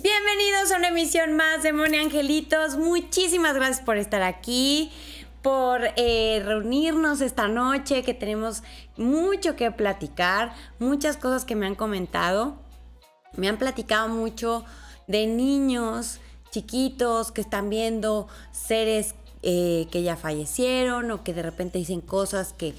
Bienvenidos a una emisión más de Moni Angelitos. Muchísimas gracias por estar aquí, por eh, reunirnos esta noche, que tenemos mucho que platicar, muchas cosas que me han comentado. Me han platicado mucho de niños chiquitos que están viendo seres eh, que ya fallecieron o que de repente dicen cosas que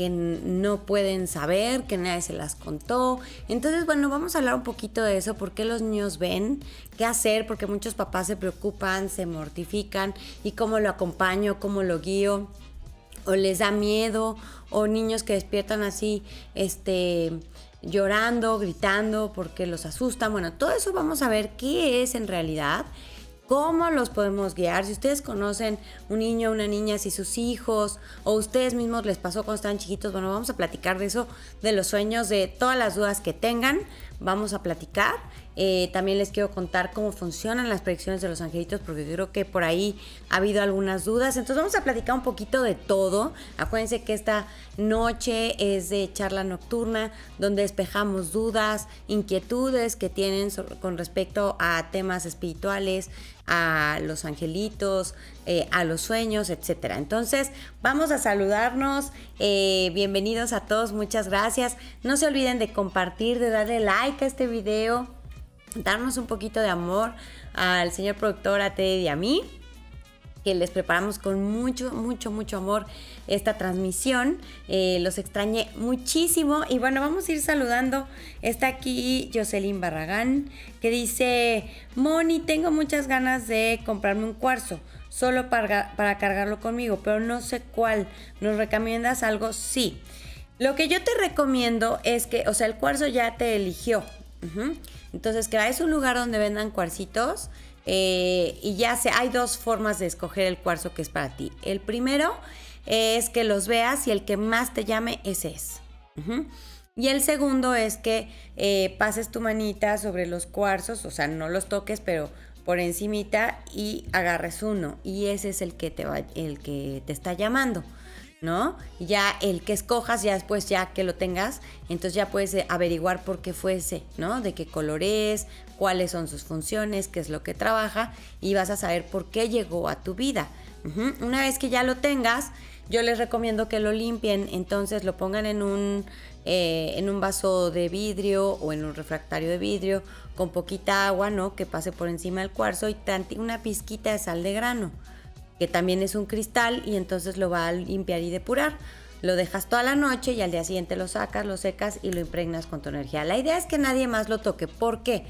que no pueden saber, que nadie se las contó. Entonces, bueno, vamos a hablar un poquito de eso, por qué los niños ven, qué hacer, porque muchos papás se preocupan, se mortifican y cómo lo acompaño, cómo lo guío, o les da miedo, o niños que despiertan así, este llorando, gritando porque los asustan. Bueno, todo eso vamos a ver qué es en realidad cómo los podemos guiar. Si ustedes conocen un niño, una niña, si sus hijos o ustedes mismos les pasó cuando estaban chiquitos, bueno, vamos a platicar de eso, de los sueños, de todas las dudas que tengan, vamos a platicar. Eh, también les quiero contar cómo funcionan las predicciones de los angelitos, porque creo que por ahí ha habido algunas dudas. Entonces vamos a platicar un poquito de todo. Acuérdense que esta noche es de charla nocturna, donde despejamos dudas, inquietudes que tienen con respecto a temas espirituales, a los angelitos, eh, a los sueños, etcétera. Entonces, vamos a saludarnos. Eh, bienvenidos a todos, muchas gracias. No se olviden de compartir, de darle like a este video, darnos un poquito de amor al señor productor, a Teddy y a mí que les preparamos con mucho, mucho, mucho amor esta transmisión. Eh, los extrañé muchísimo y bueno, vamos a ir saludando. Está aquí Jocelyn Barragán que dice, Moni, tengo muchas ganas de comprarme un cuarzo, solo para, para cargarlo conmigo, pero no sé cuál. ¿Nos recomiendas algo? Sí. Lo que yo te recomiendo es que, o sea, el cuarzo ya te eligió. Entonces, que vayas a un lugar donde vendan cuarcitos eh, y ya sé, hay dos formas de escoger el cuarzo que es para ti. El primero es que los veas y el que más te llame, ese es. Y el segundo es que eh, pases tu manita sobre los cuarzos, o sea, no los toques, pero por encimita y agarres uno. Y ese es el que te, va, el que te está llamando. ¿No? Ya el que escojas, ya después ya que lo tengas, entonces ya puedes eh, averiguar por qué fue ese, ¿no? De qué color es, cuáles son sus funciones, qué es lo que trabaja y vas a saber por qué llegó a tu vida. Una vez que ya lo tengas, yo les recomiendo que lo limpien, entonces lo pongan en un, eh, en un vaso de vidrio o en un refractario de vidrio con poquita agua, ¿no? Que pase por encima del cuarzo y una pizquita de sal de grano que también es un cristal y entonces lo va a limpiar y depurar. Lo dejas toda la noche y al día siguiente lo sacas, lo secas y lo impregnas con tu energía. La idea es que nadie más lo toque. ¿Por qué?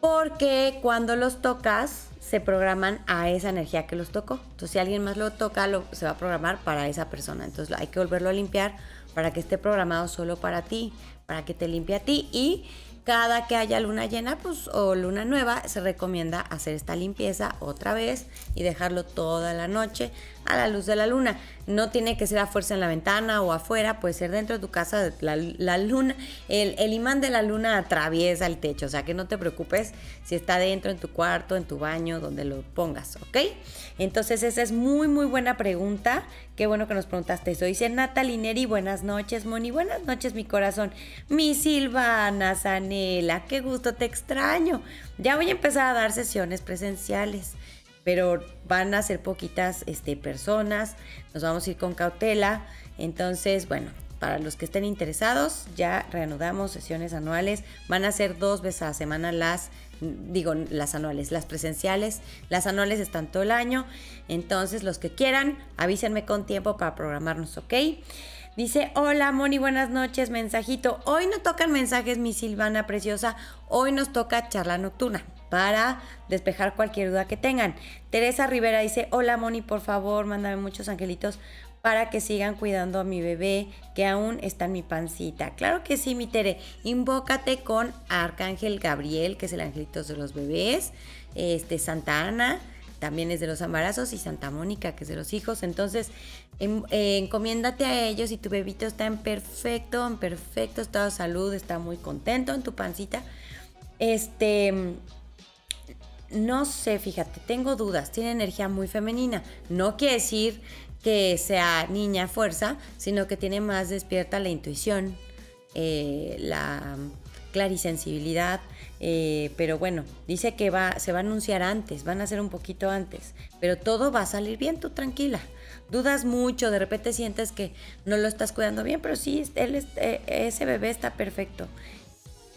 Porque cuando los tocas se programan a esa energía que los tocó. Entonces si alguien más lo toca, se va a programar para esa persona. Entonces hay que volverlo a limpiar para que esté programado solo para ti, para que te limpie a ti y cada que haya luna llena pues, o luna nueva, se recomienda hacer esta limpieza otra vez y dejarlo toda la noche a la luz de la luna. No tiene que ser a fuerza en la ventana o afuera, puede ser dentro de tu casa. La, luna, el, imán de la luna atraviesa el techo, o sea que no te preocupes si está dentro, en tu cuarto, en tu baño, donde lo pongas, ¿ok? Entonces esa es muy, muy buena pregunta. Qué bueno que nos preguntaste eso. Dice Natalie Neri, buenas noches, Moni. Buenas noches, mi corazón. Mi Silvana Zanela, qué gusto, te extraño. Ya voy a empezar a dar sesiones presenciales pero van a ser poquitas este, personas, nos vamos a ir con cautela, entonces, bueno, para los que estén interesados, ya reanudamos sesiones anuales, van a ser dos veces a la semana las, digo, las anuales, las presenciales, las anuales están todo el año, entonces los que quieran, avísenme con tiempo para programarnos, ¿ok? Dice, hola Moni, buenas noches, mensajito. Hoy no tocan mensajes, mi Silvana preciosa. Hoy nos toca charla nocturna para despejar cualquier duda que tengan. Teresa Rivera dice, hola Moni, por favor, mándame muchos angelitos para que sigan cuidando a mi bebé que aún está en mi pancita. Claro que sí, mi Tere. Invócate con Arcángel Gabriel, que es el angelito de los bebés. Este, Santa Ana, también es de los embarazos. Y Santa Mónica, que es de los hijos. Entonces, em, eh, encomiéndate a ellos y tu bebito está en perfecto, en perfecto estado de salud, está muy contento en tu pancita. Este no sé, fíjate, tengo dudas, tiene energía muy femenina. No quiere decir que sea niña fuerza, sino que tiene más despierta la intuición, eh, la, clarisensibilidad, eh, pero bueno, dice que va, se va a anunciar antes, van a ser un poquito antes, pero todo va a salir bien, tú tranquila. Dudas mucho, de repente sientes que no lo estás cuidando bien, pero sí, él eh, ese bebé está perfecto.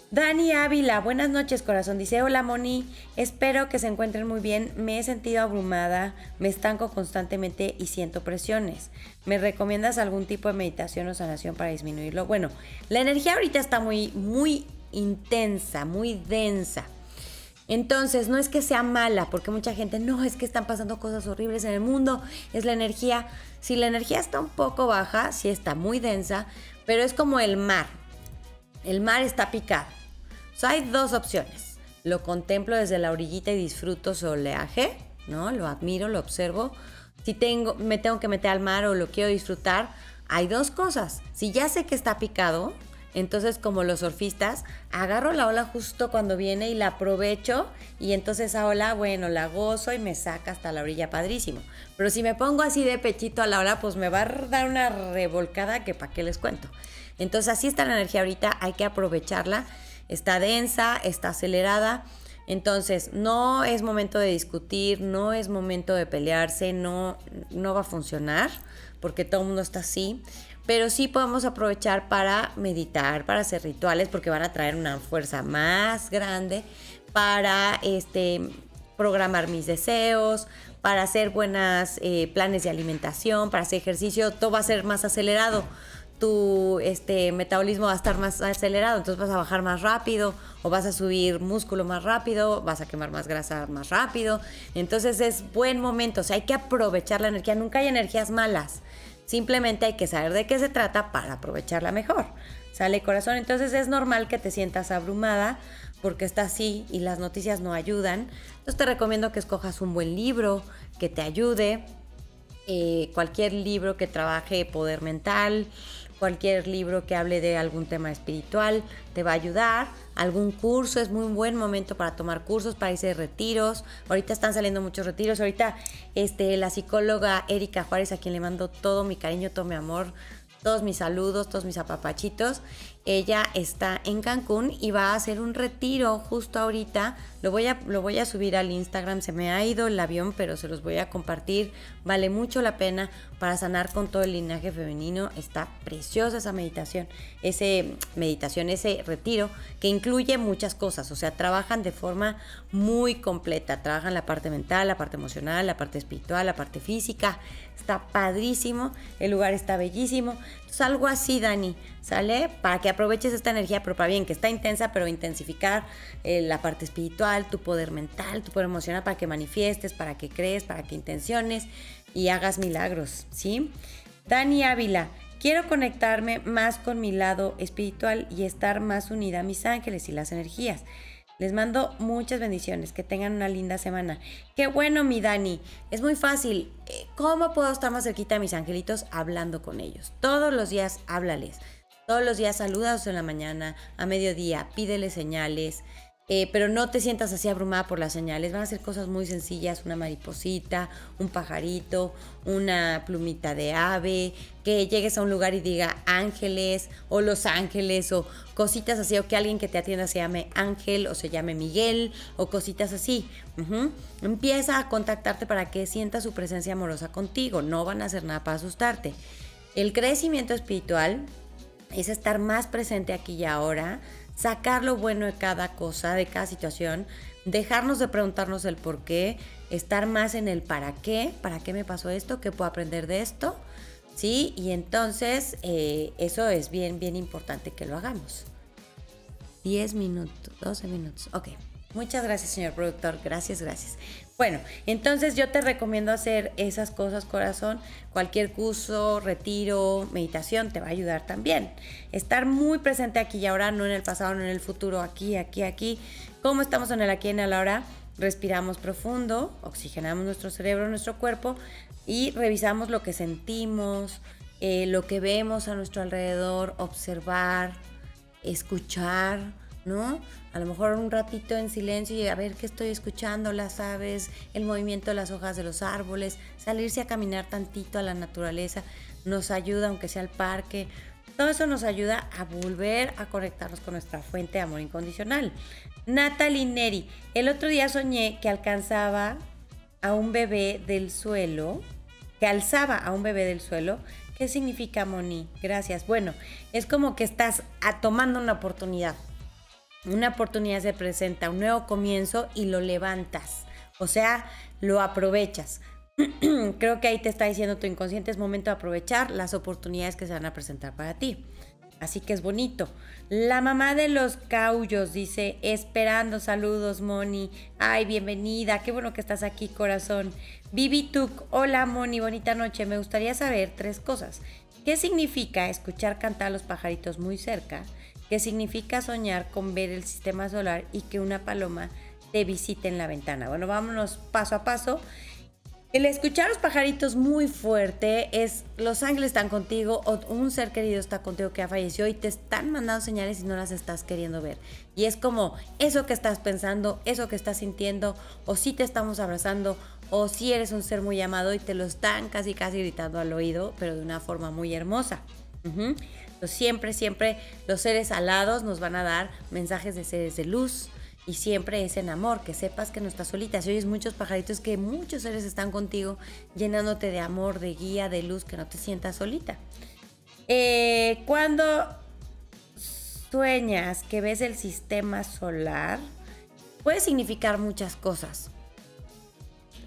Dani Ávila, buenas noches corazón. Dice, hola Moni, espero que se encuentren muy bien. Me he sentido abrumada, me estanco constantemente y siento presiones. ¿Me recomiendas algún tipo de meditación o sanación para disminuirlo? Bueno, la energía ahorita está muy, muy intensa, muy densa. Entonces, no es que sea mala, porque mucha gente, no, es que están pasando cosas horribles en el mundo, es la energía. Si la energía está un poco baja, sí está muy densa, pero es como el mar. El mar está picado hay dos opciones. Lo contemplo desde la orillita y disfruto su oleaje, ¿no? Lo admiro, lo observo. Si tengo, me tengo que meter al mar o lo quiero disfrutar, hay dos cosas. Si ya sé que está picado, entonces como los surfistas, agarro la ola justo cuando viene y la aprovecho y entonces esa ola, bueno, la gozo y me saca hasta la orilla padrísimo. Pero si me pongo así de pechito a la ola, pues me va a dar una revolcada que para qué les cuento. Entonces así está la energía ahorita, hay que aprovecharla está densa, está acelerada. Entonces, no es momento de discutir, no es momento de pelearse, no, no va a funcionar porque todo el mundo está así. Pero sí podemos aprovechar para meditar, para hacer rituales, porque van a traer una fuerza más grande para este, programar mis deseos, para hacer buenos eh, planes de alimentación, para hacer ejercicio, todo va a ser más acelerado tu este, metabolismo va a estar más acelerado, entonces vas a bajar más rápido o vas a subir músculo más rápido, vas a quemar más grasa más rápido. Entonces es buen momento, o hay que aprovechar la energía, nunca hay energías malas, simplemente hay que saber de qué se trata para aprovecharla mejor. Sale corazón, entonces es normal que te sientas abrumada porque está así y las noticias no ayudan. Entonces te recomiendo que escojas un buen libro que te ayude, eh, cualquier libro que trabaje poder mental, Cualquier libro que hable de algún tema espiritual te va a ayudar. Algún curso es muy buen momento para tomar cursos, para irse de retiros. Ahorita están saliendo muchos retiros. Ahorita este, la psicóloga Erika Juárez, a quien le mando todo mi cariño, todo mi amor, todos mis saludos, todos mis apapachitos. Ella está en Cancún y va a hacer un retiro justo ahorita. Lo voy, a, lo voy a subir al Instagram. Se me ha ido el avión, pero se los voy a compartir. Vale mucho la pena para sanar con todo el linaje femenino. Está preciosa esa meditación. Ese meditación, ese retiro que incluye muchas cosas. O sea, trabajan de forma muy completa. Trabajan la parte mental, la parte emocional, la parte espiritual, la parte física. Está padrísimo. El lugar está bellísimo. Entonces, algo así, Dani, ¿sale? Para que aproveches esta energía, pero para bien, que está intensa, pero intensificar eh, la parte espiritual, tu poder mental, tu poder emocional, para que manifiestes, para que crees, para que intenciones y hagas milagros, ¿sí? Dani Ávila, quiero conectarme más con mi lado espiritual y estar más unida a mis ángeles y las energías. Les mando muchas bendiciones, que tengan una linda semana. Qué bueno, mi Dani. Es muy fácil. Eh, ¿Cómo puedo estar más cerquita a mis angelitos? Hablando con ellos. Todos los días háblales. Todos los días saludados en la mañana, a mediodía, pídele señales. Eh, pero no te sientas así abrumada por las señales. Van a ser cosas muy sencillas, una mariposita, un pajarito, una plumita de ave, que llegues a un lugar y diga ángeles o los ángeles o cositas así, o que alguien que te atienda se llame Ángel o se llame Miguel o cositas así. Empieza a contactarte para que sienta su presencia amorosa contigo. No van a hacer nada para asustarte. El crecimiento espiritual es estar más presente aquí y ahora, sacar lo bueno de cada cosa, de cada situación, dejarnos de preguntarnos el por qué, estar más en el para qué, para qué me pasó esto, qué puedo aprender de esto, ¿sí? Y entonces eh, eso es bien, bien importante que lo hagamos. 10 minutos, 12 minutos, ok. Muchas gracias, señor productor. Gracias, gracias. Bueno, entonces yo te recomiendo hacer esas cosas, corazón. Cualquier curso, retiro, meditación te va a ayudar también. Estar muy presente aquí y ahora, no en el pasado, no en el futuro, aquí, aquí, aquí. ¿Cómo estamos en el aquí en el ahora? Respiramos profundo, oxigenamos nuestro cerebro, nuestro cuerpo y revisamos lo que sentimos, eh, lo que vemos a nuestro alrededor, observar, escuchar ¿no? A lo mejor un ratito en silencio y a ver qué estoy escuchando, las aves, el movimiento de las hojas de los árboles, salirse a caminar tantito a la naturaleza nos ayuda, aunque sea al parque. Todo eso nos ayuda a volver a conectarnos con nuestra fuente de amor incondicional. Natalie Neri, el otro día soñé que alcanzaba a un bebé del suelo, que alzaba a un bebé del suelo. ¿Qué significa Moni? Gracias. Bueno, es como que estás tomando una oportunidad. Una oportunidad se presenta, un nuevo comienzo y lo levantas. O sea, lo aprovechas. creo que ahí te está diciendo tu inconsciente, es momento de aprovechar las oportunidades que se van a presentar para ti. Así que es bonito. La mamá de los caullos dice, esperando saludos, Moni. Ay, bienvenida, qué bueno que estás aquí, corazón. Vivi Tuk, hola, Moni, bonita noche. Me gustaría saber tres cosas. ¿Qué significa escuchar cantar a los pajaritos muy cerca? ¿Qué significa soñar con ver el sistema solar y que una paloma te visite en la ventana? Bueno, vámonos paso a paso. El escuchar a los pajaritos muy fuerte es los ángeles están contigo o un ser querido está contigo que ha fallecido y te están mandando señales y no las estás queriendo ver. Y es como eso que estás pensando, eso que estás sintiendo, o si te estamos abrazando, o si eres un ser muy amado y te lo están casi casi gritando al oído, pero de una forma muy hermosa. Siempre, siempre los seres alados nos van a dar mensajes de seres de luz, y siempre es en amor, que sepas que no estás solita. Si oyes muchos pajaritos, que muchos seres están contigo, llenándote de amor, de guía, de luz, que no te sientas solita. Eh, cuando sueñas que ves el sistema solar, puede significar muchas cosas.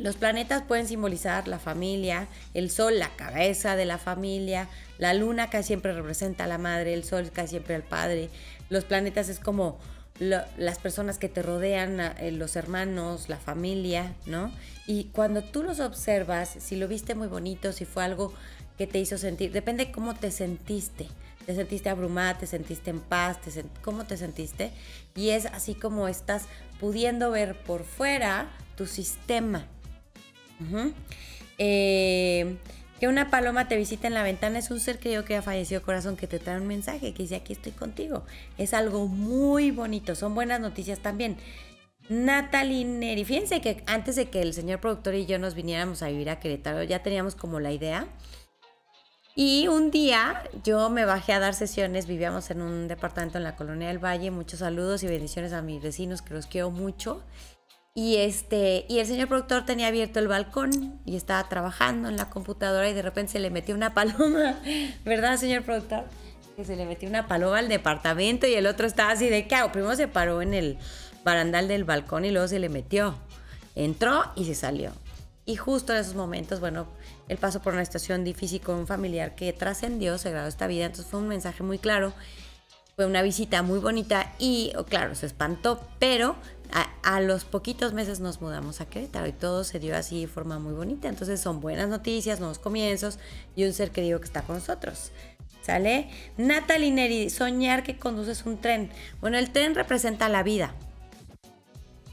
Los planetas pueden simbolizar la familia, el sol, la cabeza de la familia, la luna que siempre representa a la madre, el sol que siempre al padre. Los planetas es como las personas que te rodean, eh, los hermanos, la familia, ¿no? Y cuando tú los observas, si lo viste muy bonito, si fue algo que te hizo sentir, depende cómo te sentiste. Te sentiste abrumada, te sentiste en paz, cómo te sentiste. Y es así como estás pudiendo ver por fuera tu sistema. Que una paloma te visite en la ventana es un ser querido que ha fallecido corazón que te trae un mensaje que dice aquí estoy contigo. Es algo muy bonito, son buenas noticias también. Natalie Neri, fíjense que antes de que el señor productor y yo nos viniéramos a vivir a Querétaro, ya teníamos como la idea. Y un día yo me bajé a dar sesiones, vivíamos en un departamento en la Colonia del Valle, muchos saludos y bendiciones a mis vecinos que los quiero mucho. Y, este, y el señor productor tenía abierto el balcón y estaba trabajando en la computadora y de repente se le metió una paloma, ¿verdad, señor productor? Que se le metió una paloma al departamento y el otro estaba así de, ¿qué hago? Primero se paró en el barandal del balcón y luego se le metió. Entró y se salió. Y justo en esos momentos, bueno, él pasó por una situación difícil con un familiar que trascendió, se graduó esta vida, entonces fue un mensaje muy claro. Fue una visita muy bonita y, oh, claro, se espantó, pero a, los poquitos meses nos mudamos a Querétaro y todo se dio así de forma muy bonita. Entonces son buenas noticias, nuevos comienzos y un ser querido que está con nosotros. ¿Sale? Natalie Neri, soñar que conduces un tren. Bueno, el tren representa la vida.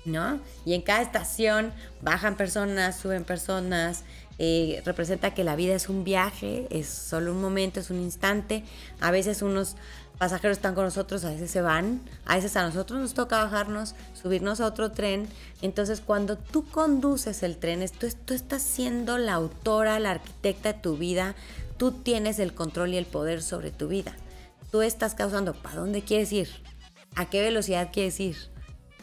¿No? Y en cada estación bajan personas, suben personas, eh, representa que la vida es un viaje, es solo un momento, es un instante. A veces unos pasajeros están con nosotros, a veces se van, a veces a nosotros nos toca bajarnos, subirnos a otro tren. Entonces cuando tú conduces el tren, tú, tú estás siendo la autora, la arquitecta de tu vida, tú tienes el control y el poder sobre tu vida. Tú estás causando, ¿para dónde quieres ir? ¿A qué velocidad quieres ir?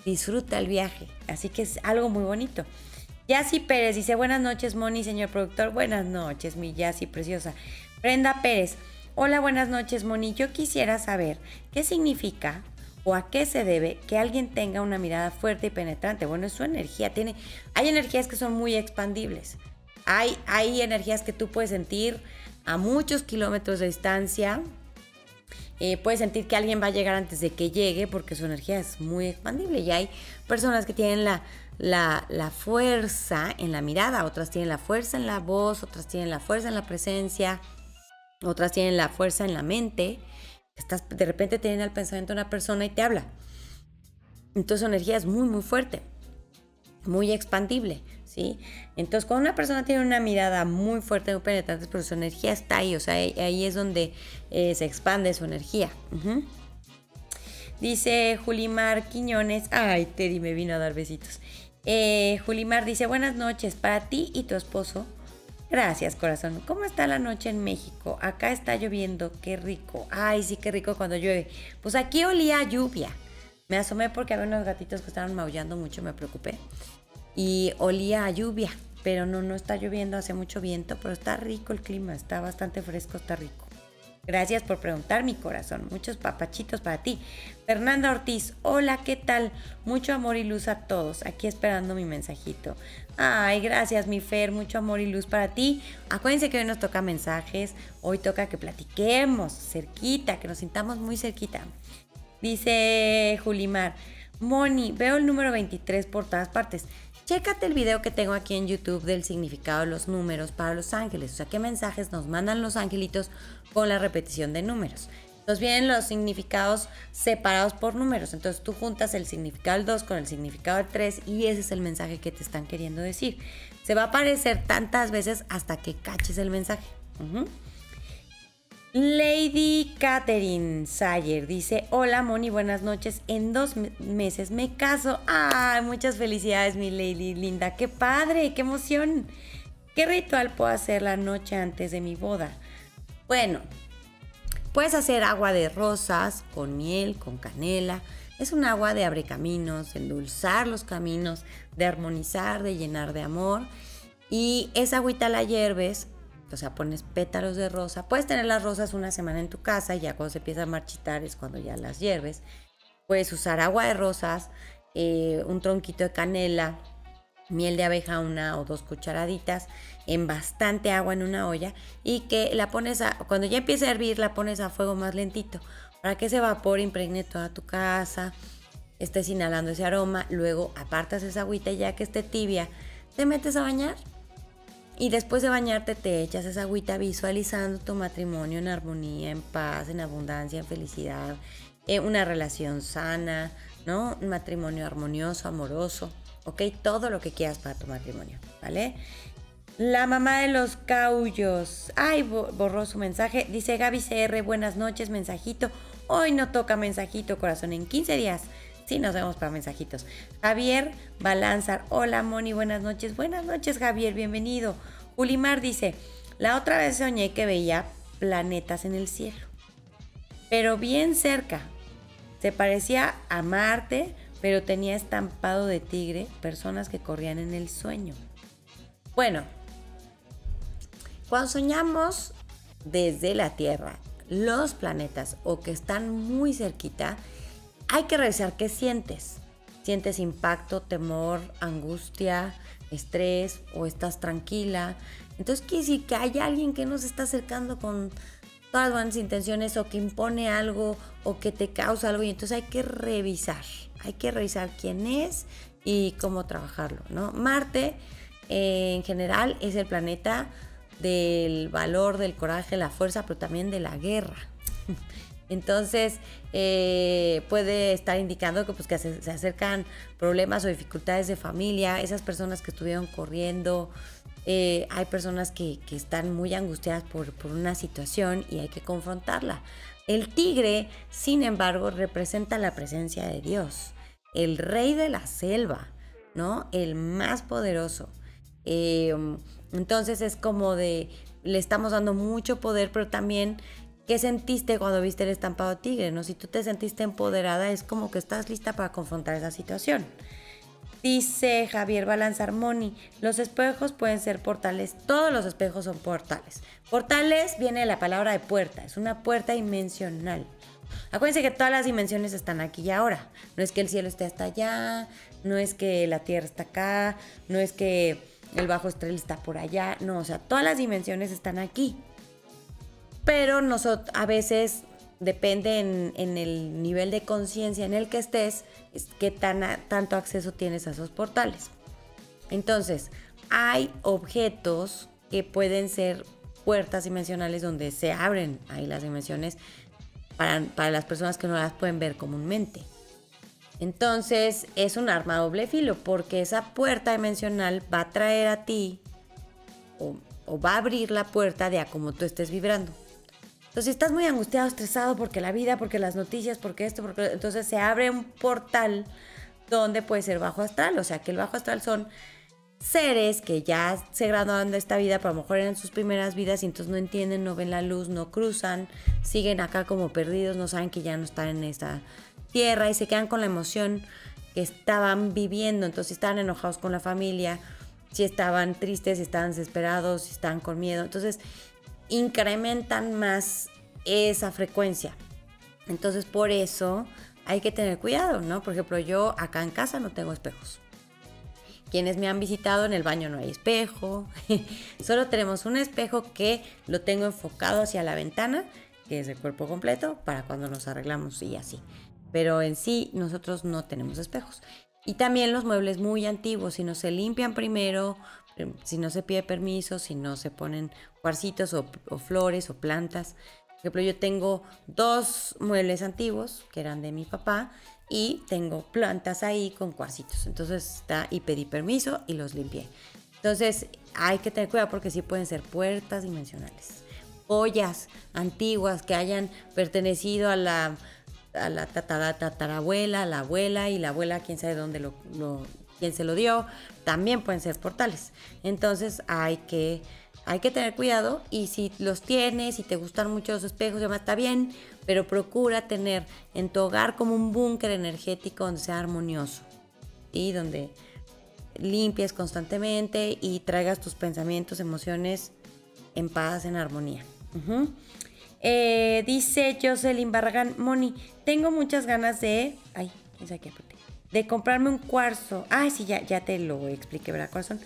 Disfruta el viaje. Así que es algo muy bonito. Yassi Pérez dice, buenas noches, Moni, señor productor. Buenas noches, mi Yassi preciosa. Brenda Pérez, hola, buenas noches, Moni. Yo quisiera saber qué significa o a qué se debe que alguien tenga una mirada fuerte y penetrante. Bueno, es su energía. Tiene, hay energías que son muy expandibles. Hay, hay energías que tú puedes sentir a muchos kilómetros de distancia. Eh, puedes sentir que alguien va a llegar antes de que llegue porque su energía es muy expandible. Y hay personas que tienen la la, fuerza en la mirada, otras tienen la fuerza en la voz, otras tienen la fuerza en la presencia, otras tienen la fuerza en la mente. Estás, de repente tienen el pensamiento de una persona y te habla. Entonces su energía es muy, muy fuerte, muy expandible, ¿sí? Entonces cuando una persona tiene una mirada muy fuerte, muy penetrante, pero su energía está ahí, o sea, ahí, es donde eh, se expande su energía. Dice Julimar Quiñones, ay, Teddy me vino a dar besitos. Eh, Julimar dice, buenas noches, para ti y tu esposo. Gracias, corazón. ¿Cómo está la noche en México? Acá está lloviendo, qué rico. Ay, sí, qué rico cuando llueve. Pues aquí olía a lluvia. Me asomé porque había unos gatitos que estaban maullando mucho, me preocupé. Y olía a lluvia, pero no, no está lloviendo, hace mucho viento, pero está rico el clima, está bastante fresco, está rico. Gracias por preguntar, mi corazón. Muchos papachitos para ti. Fernanda Ortiz, hola, ¿qué tal? Mucho amor y luz a todos. Aquí esperando mi mensajito. Ay, gracias, mi Fer. Mucho amor y luz para ti. Acuérdense que hoy nos toca mensajes. Hoy toca que platiquemos cerquita, que nos sintamos muy cerquita. Dice Julimar, Moni, veo el número 23 por todas partes. Chécate el video que tengo aquí en YouTube del significado de los números para los ángeles. O sea, qué mensajes nos mandan los angelitos con la repetición de números. Entonces vienen los significados separados por números. Entonces tú juntas el significado del 2 con el significado del 3 y ese es el mensaje que te están queriendo decir. Se va a aparecer tantas veces hasta que caches el mensaje. Lady Catherine Sayer dice, hola Moni, buenas noches. En dos meses me caso. Ay, muchas felicidades mi Lady linda. Qué padre, qué emoción. ¿Qué ritual puedo hacer la noche antes de mi boda? Bueno, puedes hacer agua de rosas con miel, con canela. Es un agua de abre caminos, de endulzar los caminos, de armonizar, de llenar de amor. Y esa agüita la hierves o sea, pones pétalos de rosa. Puedes tener las rosas una semana en tu casa y ya cuando se empieza a marchitar es cuando ya las hierves. Puedes usar agua de rosas, eh, un tronquito de canela, miel de abeja, una o dos cucharaditas, en bastante agua en una olla y que la pones a, cuando ya empiece a hervir, la pones a fuego más lentito para que ese vapor impregne toda tu casa, estés inhalando ese aroma, luego apartas esa agüita y ya que esté tibia, te metes a bañar y después de bañarte te echas esa agüita visualizando tu matrimonio en armonía, en paz, en abundancia, en felicidad, en una relación sana, ¿no? Un matrimonio armonioso, amoroso, ¿ok? Todo lo que quieras para tu matrimonio, ¿vale? La mamá de los caullos. Ay, borró su mensaje. Dice Gaby CR, buenas noches, mensajito. Hoy no toca mensajito, corazón, en 15 días. Sí, nos vemos para mensajitos. Javier Balanzar. Hola, Moni, buenas noches. Buenas noches, Javier, bienvenido. Ulimar dice, la otra vez soñé que veía planetas en el cielo, pero bien cerca. Se parecía a Marte, pero tenía estampado de tigre, personas que corrían en el sueño. Bueno, cuando soñamos desde la Tierra, los planetas o que están muy cerquita, hay que revisar qué sientes. ¿Sientes impacto, temor, angustia, estrés o estás tranquila? Entonces quiere que hay alguien que nos está acercando con todas las buenas intenciones o que impone algo o que te causa algo y entonces hay que revisar, hay que revisar quién es y cómo trabajarlo, ¿no? Marte eh, en general es el planeta del valor, del coraje, la fuerza, pero también de la guerra. Entonces, eh, puede estar indicando que, pues, que se, acercan problemas o dificultades de familia, esas personas que estuvieron corriendo, eh, hay personas que, están muy angustiadas por, por, una situación y hay que confrontarla. El tigre, sin embargo, representa la presencia de Dios, el rey de la selva, ¿no? El más poderoso. Eh, entonces es como de, le estamos dando mucho poder, pero también ¿Qué sentiste cuando viste el estampado tigre? ¿no? Si tú te sentiste empoderada, es como que estás lista para confrontar esa situación. Dice Javier Balanzar Moni, los espejos pueden ser portales, todos los espejos son portales. Portales viene de la palabra de puerta, es una puerta dimensional. Acuérdense que todas las dimensiones están aquí y ahora. No es que el cielo esté hasta allá, no es que la tierra está acá, no es que el bajo estrella está por allá, no, o sea, todas las dimensiones están aquí pero nosotros a veces depende en, el nivel de conciencia en el que estés, qué tan, tanto acceso tienes a esos portales. Entonces, hay objetos que pueden ser puertas dimensionales donde se abren ahí las dimensiones para, para las personas que no las pueden ver comúnmente. Entonces es un arma doble filo porque esa puerta dimensional va a traer a ti o, va a abrir la puerta de a cómo tú estés vibrando. Entonces, si estás muy angustiado, estresado porque la vida, porque las noticias, porque esto, porque entonces se abre un portal donde puede ser bajo astral, o sea, que el bajo astral son seres que ya se graduaron de esta vida, pero a lo mejor eran sus primeras vidas y entonces no entienden, no ven la luz, no cruzan, siguen acá como perdidos, no saben que ya no están en esta tierra y se quedan con la emoción que estaban viviendo, entonces estaban enojados con la familia, si estaban tristes, si estaban desesperados, si estaban con miedo, entonces incrementan más esa frecuencia. Entonces por eso hay que tener cuidado, ¿no? Por ejemplo, yo acá en casa no tengo espejos. Quienes me han visitado en el baño no hay espejo. Solo tenemos un espejo que lo tengo enfocado hacia la ventana, que es el cuerpo completo, para cuando nos arreglamos y así. Pero en sí nosotros no tenemos espejos. Y también los muebles muy antiguos, si no se limpian primero, em, si no se pide permiso, si no se ponen cuarcitos o, flores o plantas. Por ejemplo, yo tengo dos muebles antiguos que eran de mi papá y tengo plantas ahí con cuarcitos. Entonces está y pedí permiso y los limpié. Entonces hay que tener cuidado porque sí pueden ser puertas dimensionales. Ollas antiguas que hayan pertenecido a la, a la tatarabuela, a la abuela y la abuela, quién sabe dónde lo, lo, quién se lo dio, también pueden ser portales. Entonces hay que, hay que tener cuidado y si los tienes y te gustan mucho los espejos, ya está bien, pero procura tener en tu hogar como un búnker energético donde sea armonioso y donde limpies constantemente y traigas tus pensamientos, emociones en paz, en armonía. Eh, dice Jocelyn Barragán, Moni, tengo muchas ganas de... Ay, de comprarme un cuarzo. Ay, sí, ya, ya te lo expliqué, ¿verdad, corazón?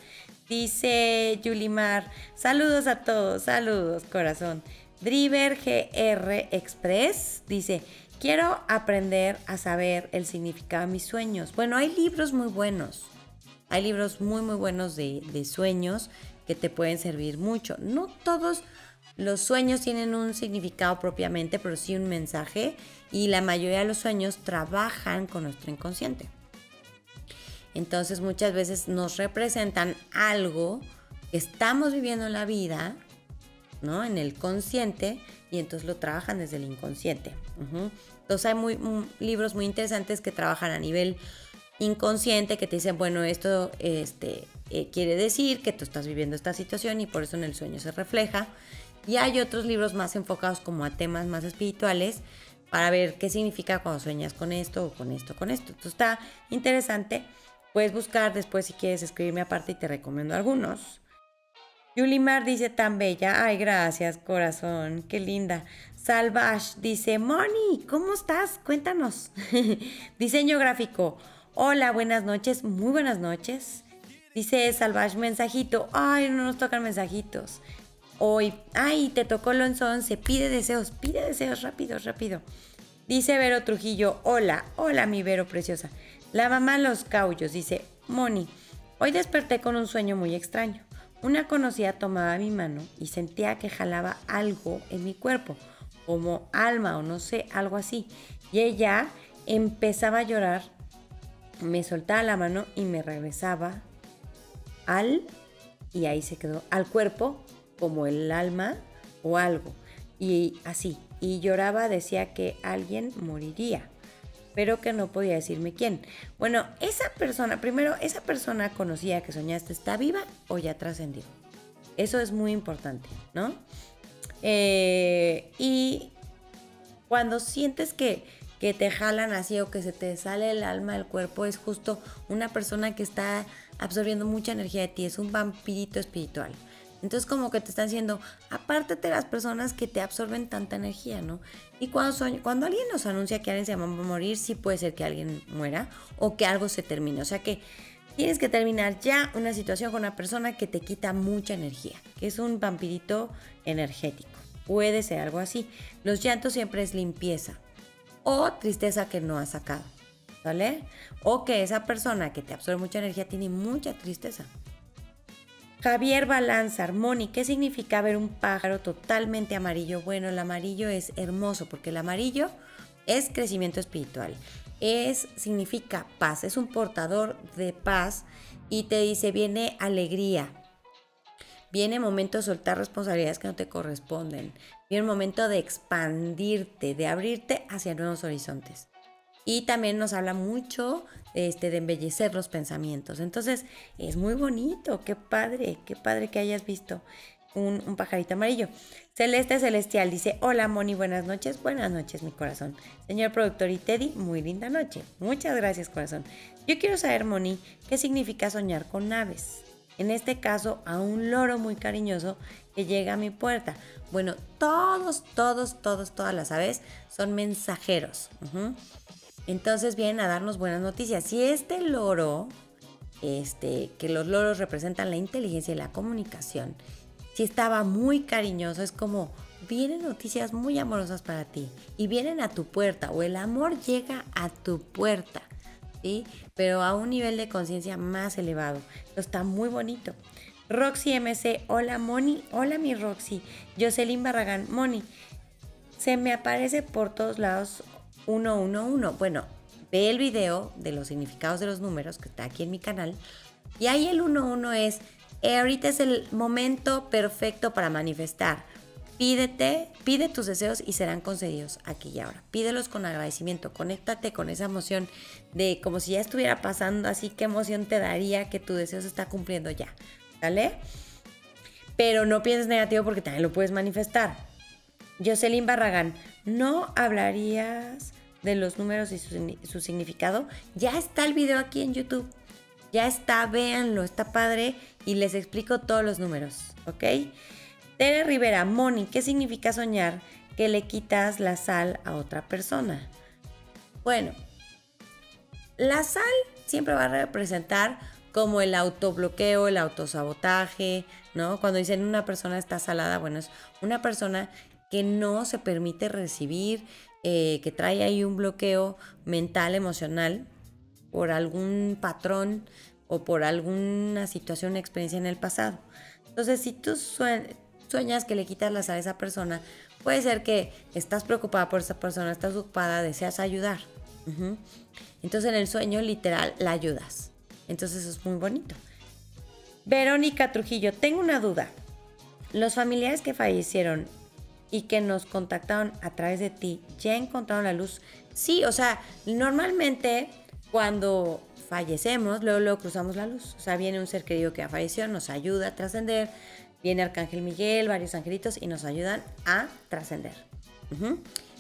Dice Yulimar, saludos a todos, saludos, corazón. Driver GR Express dice, quiero aprender a saber el significado de mis sueños. Bueno, hay libros muy buenos. Hay libros muy, muy buenos de, de sueños que te pueden servir mucho. No todos los sueños tienen un significado propiamente, pero sí un mensaje. Y la mayoría de los sueños trabajan con nuestro inconsciente. Entonces muchas veces nos representan algo que estamos viviendo en la vida ¿no? En el consciente y entonces lo trabajan desde el inconsciente. Entonces hay muy, libros muy interesantes que trabajan a nivel inconsciente que te dicen, bueno, esto este, eh, quiere decir que tú estás viviendo esta situación y por eso en el sueño se refleja. Y hay otros libros más enfocados como a temas más espirituales para ver qué significa cuando sueñas con esto o con esto, con esto. Entonces está interesante. Puedes buscar después si quieres escribirme aparte y te recomiendo algunos. Yulimar dice tan bella. Ay, gracias, corazón. Qué linda. Salvash dice, Moni, ¿cómo estás? Cuéntanos. Diseño gráfico. Hola, buenas noches. Muy buenas noches. Dice Salvash, mensajito. Ay, no nos tocan mensajitos. Hoy, ay, te tocó el 11. Pide deseos, pide deseos, rápido, rápido. Dice Vero Trujillo, hola, hola mi Vero preciosa. La mamá Los Caullos dice, Moni, hoy desperté con un sueño muy extraño. Una conocida tomaba mi mano y sentía que jalaba algo en mi cuerpo, como alma o no sé, algo así. Y ella empezaba a llorar, me soltaba la mano y me regresaba al, y ahí se quedó, al cuerpo, como el alma o algo. Y así, y lloraba, decía que alguien moriría pero que no podía decirme quién. Bueno, esa persona, primero, esa persona conocía que soñaste, ¿está viva o ya trascendió? Eso es muy importante, ¿no? Eh, y cuando sientes que, que te jalan así o que se te sale el alma del cuerpo, es justo una persona que está absorbiendo mucha energía de ti, es un vampirito espiritual. Entonces como que te están diciendo, apártate de las personas que te absorben tanta energía, ¿no? Y cuando, alguien nos anuncia que alguien se va a morir, sí puede ser que alguien muera o que algo se termine. O sea que tienes que terminar ya una situación con una persona que te quita mucha energía, que es un vampirito energético. Puede ser algo así. Los llantos siempre es limpieza o tristeza que no has sacado, ¿vale? O que esa persona que te absorbe mucha energía tiene mucha tristeza. Javier Balanza, Moni, ¿qué significa ver un pájaro totalmente amarillo? Bueno, el amarillo es hermoso porque el amarillo es crecimiento espiritual. Es significa paz, es un portador de paz y te dice viene alegría. Viene momento de soltar responsabilidades que no te corresponden. Viene momento de expandirte, de abrirte hacia nuevos horizontes. Y también nos habla mucho este, de embellecer los pensamientos. Entonces, es muy bonito, qué padre, qué padre que hayas visto un, un, pajarito amarillo. Celeste Celestial dice, hola Moni, buenas noches, buenas noches mi corazón. Señor productor y Teddy, muy linda noche. Muchas gracias corazón. Yo quiero saber, Moni, qué significa soñar con aves. En este caso, a un loro muy cariñoso que llega a mi puerta. Bueno, todos, todos, todos, todas las aves son mensajeros. Entonces vienen a darnos buenas noticias. Si este loro, este, que los loros representan la inteligencia y la comunicación, si estaba muy cariñoso, es como vienen noticias muy amorosas para ti y vienen a tu puerta o el amor llega a tu puerta. ¿Sí? Pero a un nivel de conciencia más elevado. está muy bonito. Roxy MC, hola Moni, hola mi Roxy. Jocelyn Barragán, Moni, se me aparece por todos lados 111. Bueno, ve el video de los significados de los números que está aquí en mi canal. Y ahí el 11 es, eh, ahorita es el momento perfecto para manifestar. Pídete, pide tus deseos y serán concedidos aquí y ahora. Pídelos con agradecimiento, conéctate con esa emoción de como si ya estuviera pasando, así qué emoción te daría que tu deseo se está cumpliendo ya. ¿Vale? Pero no pienses negativo porque también lo puedes manifestar. Jocelyn Barragán, ¿no hablarías de los números y su, significado? Ya está el video aquí en YouTube. Ya está, véanlo, está padre y les explico todos los números, ¿ok? Tere Rivera, Moni, ¿qué significa soñar que le quitas la sal a otra persona? Bueno, la sal siempre va a representar como el autobloqueo, el autosabotaje, ¿no? Cuando dicen una persona está salada, bueno, es una persona que no se permite recibir, eh, que trae ahí un bloqueo mental, emocional, por algún patrón o por alguna situación, experiencia en el pasado. Entonces, si tú sueñas que le quitas la sal a esa persona, puede ser que estás preocupada por esa persona, estás ocupada, deseas ayudar. Entonces en el sueño literal la ayudas. Entonces es muy bonito. Verónica Trujillo, tengo una duda. Los familiares que fallecieron y que nos contactaron a través de ti, ¿ya encontraron la luz? Sí, o sea, normalmente cuando fallecemos, luego, luego cruzamos la luz. O sea, viene un ser querido que ha fallecido, nos ayuda a trascender. Viene Arcángel Miguel, varios angelitos y nos ayudan a trascender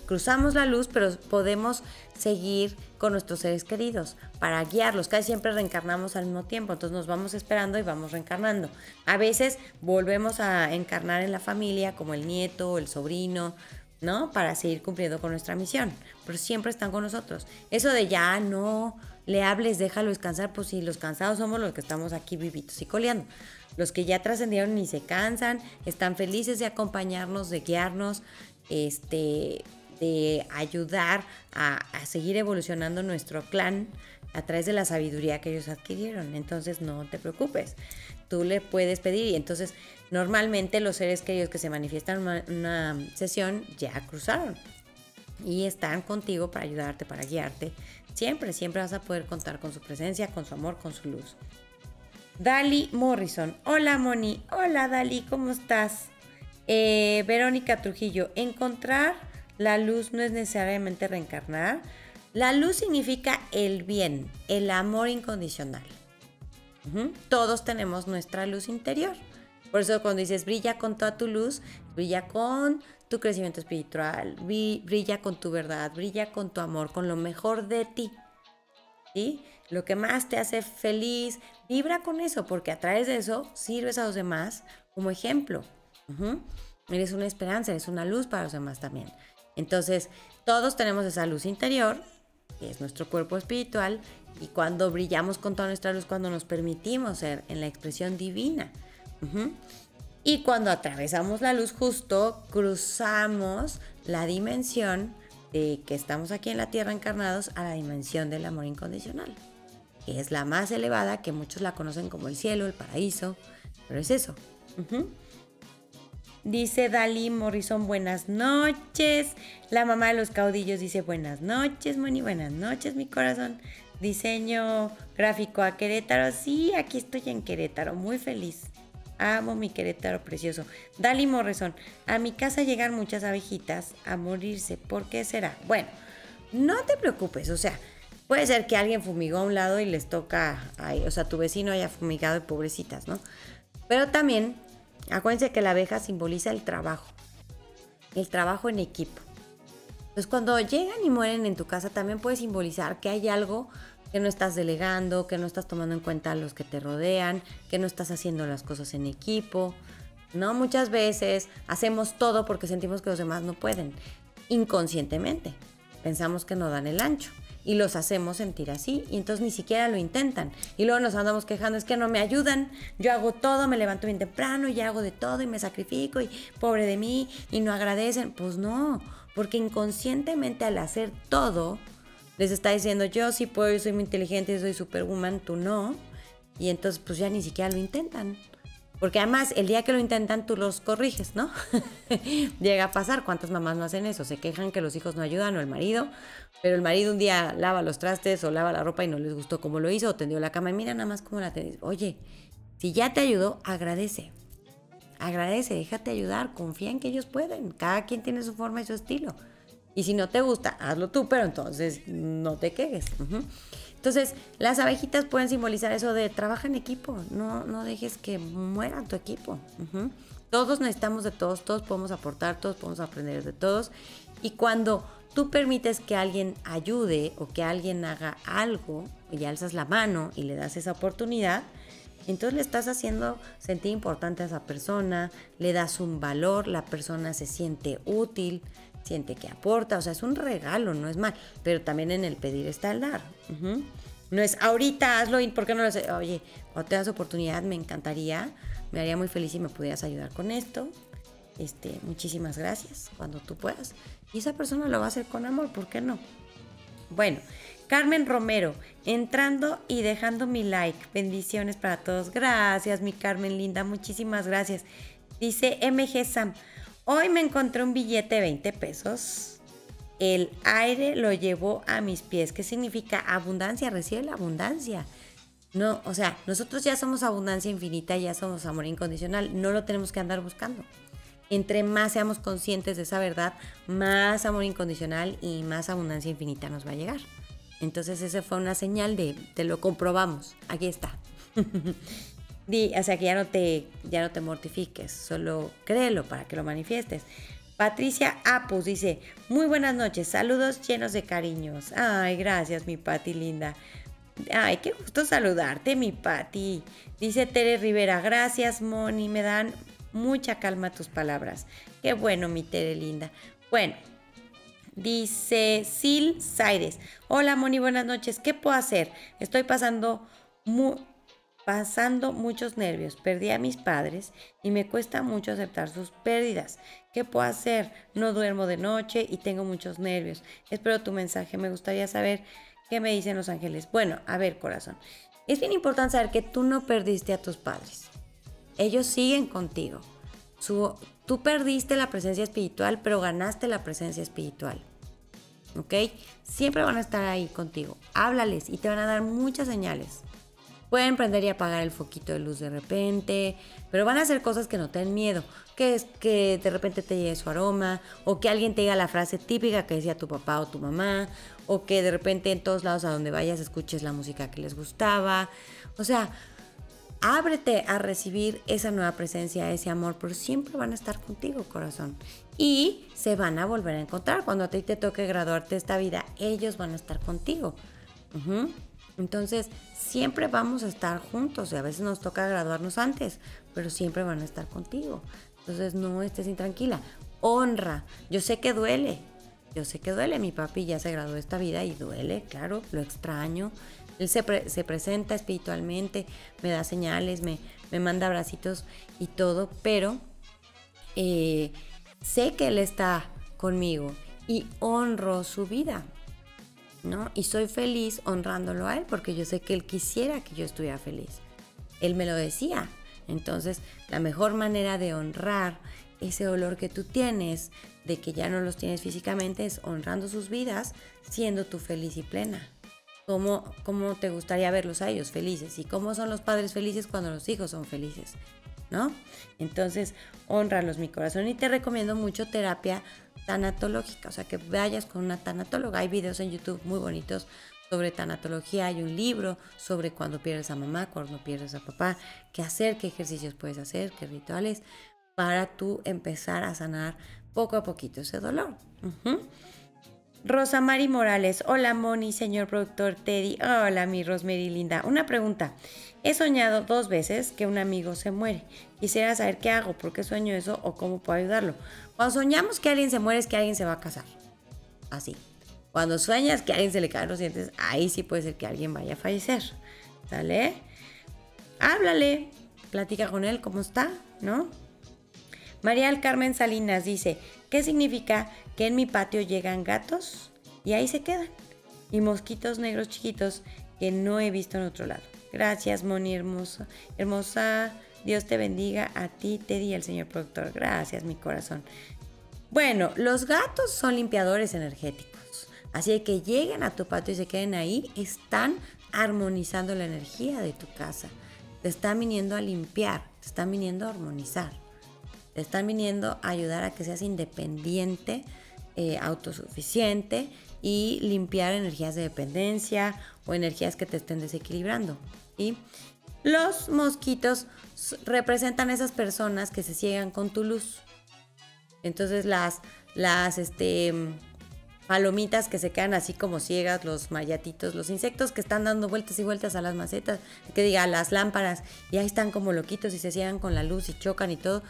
cruzamos la luz, pero podemos seguir con nuestros seres queridos para guiarlos. Casi siempre reencarnamos al mismo tiempo, entonces nos vamos esperando y vamos reencarnando. A veces volvemos a encarnar en la familia como el nieto, el sobrino, ¿no? Para seguir cumpliendo con nuestra misión, pero siempre están con nosotros. Eso de ya no le hables, déjalo descansar, pues si los cansados somos los que estamos aquí vivitos y coleando. Los que ya trascendieron ni se cansan, están felices de acompañarnos, de guiarnos, este, de ayudar a, seguir evolucionando nuestro clan a través de la sabiduría que ellos adquirieron. Entonces no te preocupes, tú le puedes pedir y entonces normalmente los seres queridos que se manifiestan en una, sesión ya cruzaron y están contigo para ayudarte, para guiarte. Siempre, siempre vas a poder contar con su presencia, con su amor, con su luz. Dali Morrison. Hola Moni. Hola Dali, ¿cómo estás? Eh, Verónica Trujillo. Encontrar la luz no es necesariamente reencarnar. La luz significa el bien, el amor incondicional. Todos tenemos nuestra luz interior. Por eso cuando dices brilla con toda tu luz, brilla con tu crecimiento espiritual, brilla con tu verdad, brilla con tu amor, con lo mejor de ti. ¿Sí? Lo que más te hace feliz, vibra con eso, porque a través de eso sirves a los demás como ejemplo. Eres una esperanza, eres una luz para los demás también. Entonces, todos tenemos esa luz interior, que es nuestro cuerpo espiritual, y cuando brillamos con toda nuestra luz, cuando nos permitimos ser en la expresión divina. Y cuando atravesamos la luz justo, cruzamos la dimensión de que estamos aquí en la tierra encarnados a la dimensión del amor incondicional, que es la más elevada, que muchos la conocen como el cielo, el paraíso, pero es eso. Dice Dalí Morrison, buenas noches. La mamá de los caudillos dice, buenas noches, Moni, buenas noches, mi corazón. Diseño gráfico a Querétaro. Sí, aquí estoy en Querétaro, muy feliz. Amo mi Querétaro precioso. Dali Morrison, a mi casa llegan muchas abejitas a morirse. ¿Por qué será? Bueno, no te preocupes, o sea, puede ser que alguien fumigó a un lado y les toca, o sea, tu vecino haya fumigado y pobrecitas, ¿no? Pero también, acuérdense que la abeja simboliza el trabajo, el trabajo en equipo. Entonces, cuando llegan y mueren en tu casa, también puede simbolizar que hay algo que no estás delegando, que no estás tomando en cuenta a los que te rodean, que no estás haciendo las cosas en equipo. ¿no? Muchas veces hacemos todo porque sentimos que los demás no pueden, inconscientemente. Pensamos que no dan el ancho y los hacemos sentir así y entonces ni siquiera lo intentan. Y luego nos andamos quejando, es que no me ayudan, yo hago todo, me levanto bien temprano y hago de todo y me sacrifico y pobre de mí y no agradecen. Pues no, porque inconscientemente al hacer todo, les está diciendo yo sí puedo, yo soy muy inteligente, soy superwoman, tú no. Y entonces pues ya ni siquiera lo intentan. Porque además, el día que lo intentan, tú los corriges, ¿no? Llega a pasar. ¿Cuántas mamás no hacen eso? Se quejan que los hijos no ayudan o el marido, pero el marido un día lava los trastes o lava la ropa y no les gustó cómo lo hizo o tendió la cama y mira nada más cómo la tendió. Oye, si ya te ayudó, agradece. Agradece, déjate ayudar, confía en que ellos pueden. Cada quien tiene su forma y su estilo. Y si no te gusta, hazlo tú, pero entonces no te quejes. Entonces, las abejitas pueden simbolizar eso de trabaja en equipo, no, no dejes que muera tu equipo. Todos necesitamos de todos, todos podemos aportar, todos podemos aprender de todos. Y cuando tú permites que alguien ayude o que alguien haga algo y alzas la mano y le das esa oportunidad, entonces le estás haciendo sentir importante a esa persona, le das un valor, la persona se siente útil, siente que aporta, o sea, es un regalo, no es mal, pero también en el pedir está el dar. No es ahorita hazlo y por qué no lo haces. Oye, cuando te das oportunidad, me encantaría, me haría muy feliz si me pudieras ayudar con esto. Este, muchísimas gracias cuando tú puedas. Y esa persona lo va a hacer con amor, ¿por qué no? Bueno, Carmen Romero, entrando y dejando mi like. Bendiciones para todos. Gracias, mi Carmen linda. Muchísimas gracias. Dice MG Sam. Hoy me encontré un billete de 20 pesos. El aire lo llevó a mis pies. ¿Qué significa abundancia? Recibe la abundancia. No, o sea, nosotros ya somos abundancia infinita, ya somos amor incondicional. No lo tenemos que andar buscando. Entre más seamos conscientes de esa verdad, más amor incondicional y más abundancia infinita nos va a llegar. Entonces, esa fue una señal de te lo comprobamos. Aquí está. o sea, que ya no, te, ya no te mortifiques, solo créelo para que lo manifiestes. Patricia Apus dice, muy buenas noches, saludos llenos de cariños. Ay, gracias mi Pati linda. Ay, qué gusto saludarte mi Pati. Dice Tere Rivera, gracias Moni, me dan mucha calma tus palabras. Qué bueno mi Tere linda. Bueno, dice Sil Saires, hola Moni, buenas noches, ¿qué puedo hacer? Estoy pasando muy pasando muchos nervios. Perdí a mis padres y me cuesta mucho aceptar sus pérdidas. ¿Qué puedo hacer? No duermo de noche y tengo muchos nervios. Espero tu mensaje. Me gustaría saber qué me dicen los ángeles. Bueno, a ver, corazón. Es bien importante saber que tú no perdiste a tus padres. Ellos siguen contigo. tú perdiste la presencia espiritual, pero ganaste la presencia espiritual. ¿Ok? Siempre van a estar ahí contigo. Háblales y te van a dar muchas señales. Pueden prender y apagar el foquito de luz de repente, pero van a hacer cosas que no te den miedo, que es que de repente te llegue su aroma, o que alguien te diga la frase típica que decía tu papá o tu mamá, o que de repente en todos lados a donde vayas escuches la música que les gustaba. O sea, ábrete a recibir esa nueva presencia, ese amor, pero siempre van a estar contigo, corazón. Y se van a volver a encontrar. Cuando a ti te toque graduarte esta vida, ellos van a estar contigo. Entonces, siempre vamos a estar juntos y a veces nos toca graduarnos antes, pero siempre van a estar contigo. Entonces, no estés intranquila. Honra. Yo sé que duele. Yo sé que duele. Mi papi ya se graduó esta vida y duele, claro, lo extraño. Él se, presenta espiritualmente, me da señales, me, me manda abracitos y todo, pero eh, sé que Él está conmigo y honro su vida. Y soy feliz honrándolo a él porque yo sé que él quisiera que yo estuviera feliz. Él me lo decía. Entonces, la mejor manera de honrar ese dolor que tú tienes, de que ya no los tienes físicamente, es honrando sus vidas, siendo tú feliz y plena. ¿Cómo, ¿Cómo te gustaría verlos a ellos felices? ¿Y cómo son los padres felices cuando los hijos son felices? ¿No? Entonces, honralos mi corazón y te recomiendo mucho terapia tanatológica, o sea, que vayas con una tanatóloga. Hay videos en YouTube muy bonitos sobre tanatología, hay un libro sobre cuando pierdes a mamá, cuando pierdes a papá, qué hacer, qué ejercicios puedes hacer, qué rituales, para tú empezar a sanar poco a poquito ese dolor. Rosa Mari Morales, hola Moni, señor productor Teddy, hola mi Rosemary linda. Una pregunta, he soñado dos veces que un amigo se muere. Quisiera saber qué hago, por qué sueño eso o cómo puedo ayudarlo. Cuando soñamos que alguien se muere es que alguien se va a casar. Así. Cuando sueñas que alguien se le caen los dientes, ahí sí puede ser que alguien vaya a fallecer. ¿Sale? Háblale, platica con él cómo está, ¿no? María del Carmen Salinas dice, ¿qué significa que en mi patio llegan gatos y ahí se quedan? Y mosquitos negros chiquitos que no he visto en otro lado. Gracias, Moni hermosa. Hermosa, Dios te bendiga a ti, Teddy y al señor productor. Gracias, mi corazón. Bueno, los gatos son limpiadores energéticos. Así que lleguen a tu patio y se queden ahí, están armonizando la energía de tu casa. Te están viniendo a limpiar, te están viniendo a armonizar están viniendo a ayudar a que seas independiente, eh, autosuficiente y limpiar energías de dependencia o energías que te estén desequilibrando. Y los mosquitos representan esas personas que se ciegan con tu luz. Entonces las, las este, palomitas que se quedan así como ciegas, los mayatitos, los insectos que están dando vueltas y vueltas a las macetas, que diga, las lámparas, y ahí están como loquitos y se ciegan con la luz y chocan y todo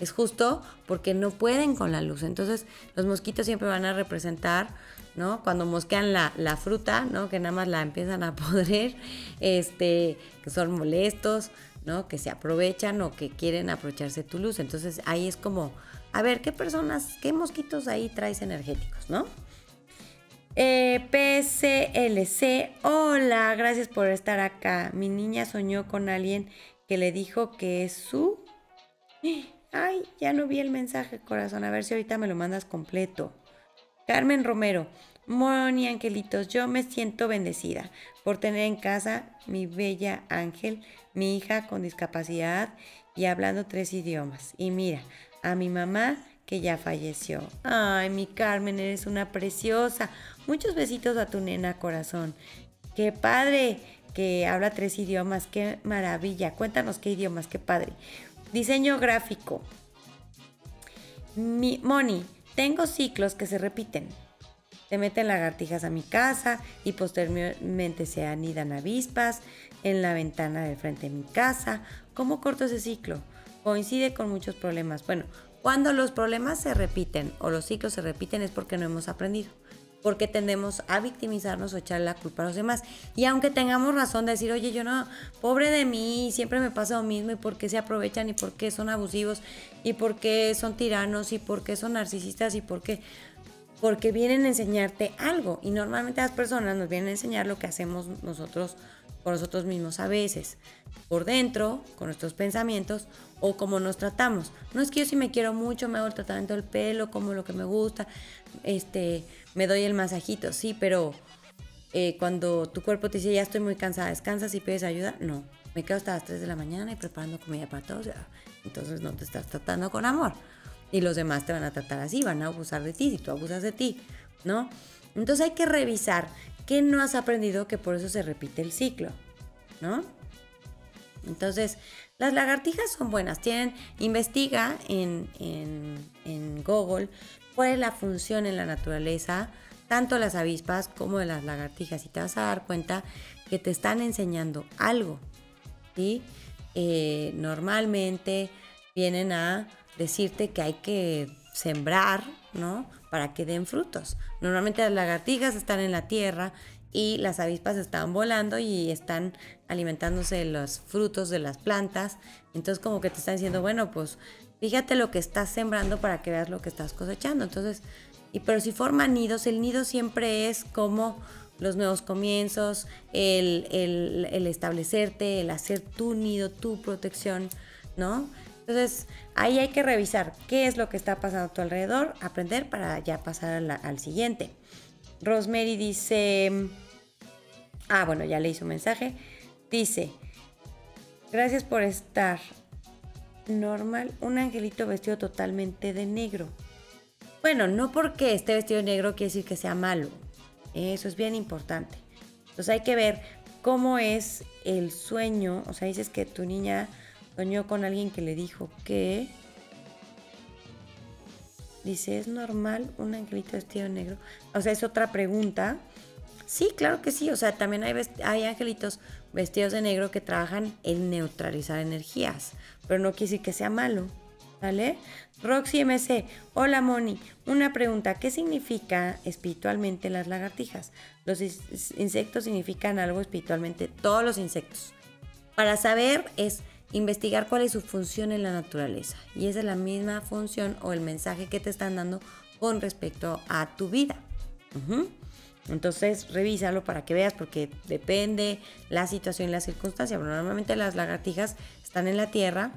es justo porque no pueden con la luz. Entonces los mosquitos siempre van a representar, ¿no? Cuando mosquean la, fruta, ¿no? Que nada más la empiezan a podrer, este, que son molestos, ¿no? Que se aprovechan o que quieren aprovecharse tu luz. Entonces ahí es como, a ver, ¿qué personas, qué mosquitos ahí traes energéticos, ¿no? Eh, PCLC, hola, gracias por estar acá. Mi niña soñó con alguien que le dijo que es su... Ay, ya no vi el mensaje, corazón. A ver si ahorita me lo mandas completo. Carmen Romero. Moni, angelitos, yo me siento bendecida por tener en casa mi bella Ángel, mi hija con discapacidad y hablando tres idiomas. Y mira, a mi mamá que ya falleció. Ay, mi Carmen, eres una preciosa. Muchos besitos a tu nena, corazón. Qué padre que habla tres idiomas, qué maravilla. Cuéntanos qué idiomas, qué padre. Diseño gráfico. Mi, Moni, tengo ciclos que se repiten. Se meten lagartijas a mi casa y posteriormente se anidan avispas en la ventana del frente de mi casa. ¿Cómo corto ese ciclo? Coincide con muchos problemas. Bueno, cuando los problemas se repiten o los ciclos se repiten es porque no hemos aprendido porque tendemos a victimizarnos o echar la culpa a los demás. Y aunque tengamos razón de decir, oye, yo no, pobre de mí, siempre me pasa lo mismo, y por qué se aprovechan, y por qué son abusivos, y por qué son tiranos, y por qué son narcisistas, y por qué porque vienen a enseñarte algo y normalmente las personas nos vienen a enseñar lo que hacemos nosotros por nosotros mismos a veces, por dentro, con nuestros pensamientos o como nos tratamos. No es que yo si me quiero mucho, me hago el tratamiento del pelo, como lo que me gusta, este, me doy el masajito, sí, pero eh, cuando tu cuerpo te dice ya estoy muy cansada, descansas y pides ayuda, no, me quedo hasta las 3 de la mañana y preparando comida para todos, entonces no te estás tratando con amor. Y los demás te van a tratar así, van a abusar de ti si tú abusas de ti, ¿no? Entonces hay que revisar ¿Qué no has aprendido que por eso se repite el ciclo? ¿No? Entonces, las lagartijas son buenas. Tienen, investiga en, en, Google cuál es la función en la naturaleza, tanto las avispas como de las lagartijas. Y te vas a dar cuenta que te están enseñando algo. ¿sí? Eh, normalmente vienen a decirte que hay que sembrar, ¿no? Para que den frutos. Normalmente las lagartijas están en la tierra y las avispas están volando y están alimentándose de los frutos de las plantas. Entonces como que te están diciendo, bueno, pues fíjate lo que estás sembrando para que veas lo que estás cosechando. Entonces, y pero si forman nidos, el nido siempre es como los nuevos comienzos, el, el, el establecerte, el hacer tu nido, tu protección, ¿no? Entonces, ahí hay que revisar qué es lo que está pasando a tu alrededor, aprender para ya pasar al siguiente. Rosemary dice, ah, bueno, ya leí su mensaje. Dice, gracias por estar. Normal, un angelito vestido totalmente de negro. Bueno, no porque esté vestido de negro quiere decir que sea malo. Eso es bien importante. Entonces hay que ver cómo es el sueño. O sea, dices que tu niña soñó con alguien que le dijo que... Dice, ¿es normal un angelito vestido de negro? O sea, es otra pregunta. Sí, claro que sí. O sea, también hay, hay angelitos vestidos de negro que trabajan en neutralizar energías. Pero no quiere decir que sea malo. ¿Vale? Roxy MC, hola Moni, una pregunta, ¿qué significa espiritualmente las lagartijas? Los insectos significan algo espiritualmente, todos los insectos. Para saber es investigar cuál es su función en la naturaleza. Y esa es la misma función o el mensaje que te están dando con respecto a tu vida. Entonces, revísalo para que veas, porque depende la situación y la circunstancia. normalmente las lagartijas están en la tierra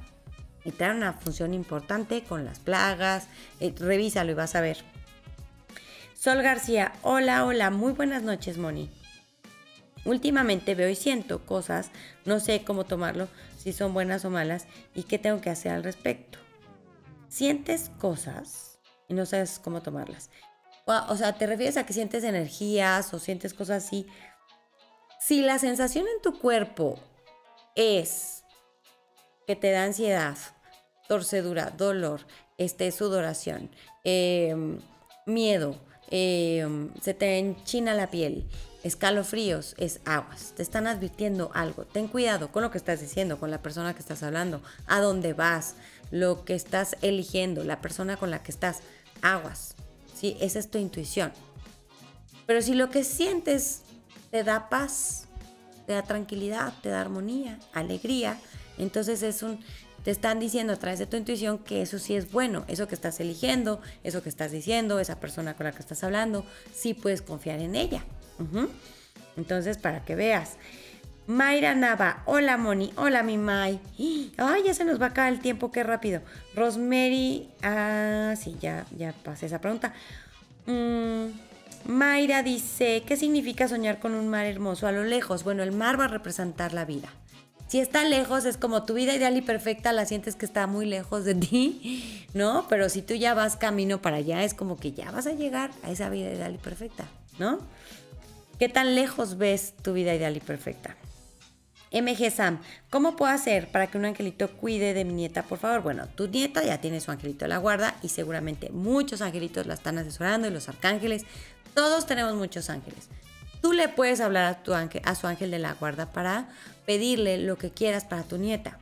y dan una función importante con las plagas. Eh, revísalo y vas a ver. Sol García, hola, hola, muy buenas noches, Moni. Últimamente veo y siento cosas, no sé cómo tomarlo, si son buenas o malas y qué tengo que hacer al respecto. Sientes cosas y no sabes cómo tomarlas. O sea, te refieres a que sientes energías o sientes cosas así. Si la sensación en tu cuerpo es que te da ansiedad, torcedura, dolor, este, sudoración, em, miedo, em, se te enchina la piel, escalofríos, es aguas. Te están advirtiendo algo. Ten cuidado con lo que estás diciendo, con la persona que estás hablando, a dónde vas, lo que estás eligiendo, la persona con la que estás. Aguas. ¿sí? Esa es tu intuición. Pero si lo que sientes te da paz, te da tranquilidad, te da armonía, alegría, entonces es un te están diciendo a través de tu intuición que eso sí es bueno, eso que estás eligiendo, eso que estás diciendo, esa persona con la que estás hablando, sí puedes confiar en ella. Entonces, para que veas. Mayra Nava, hola Moni, hola mi May. Ay, ya se nos va a acabar el tiempo, qué rápido. Rosemary, ah, sí, ya, ya pasé esa pregunta. Mm, Mayra dice, ¿qué significa soñar con un mar hermoso a lo lejos? Bueno, el mar va a representar la vida. Si está lejos, es como tu vida ideal y perfecta, la sientes que está muy lejos de ti, ¿no? Pero si tú ya vas camino para allá, es como que ya vas a llegar a esa vida ideal y perfecta, ¿no? ¿Qué tan lejos ves tu vida ideal y perfecta? MG Sam, ¿cómo puedo hacer para que un angelito cuide de mi nieta, por favor? Bueno, tu nieta ya tiene su angelito de la guarda y seguramente muchos angelitos la están asesorando y los arcángeles. Todos tenemos muchos ángeles. Tú le puedes hablar a, tu ángel, a su ángel de la guarda para pedirle lo que quieras para tu nieta.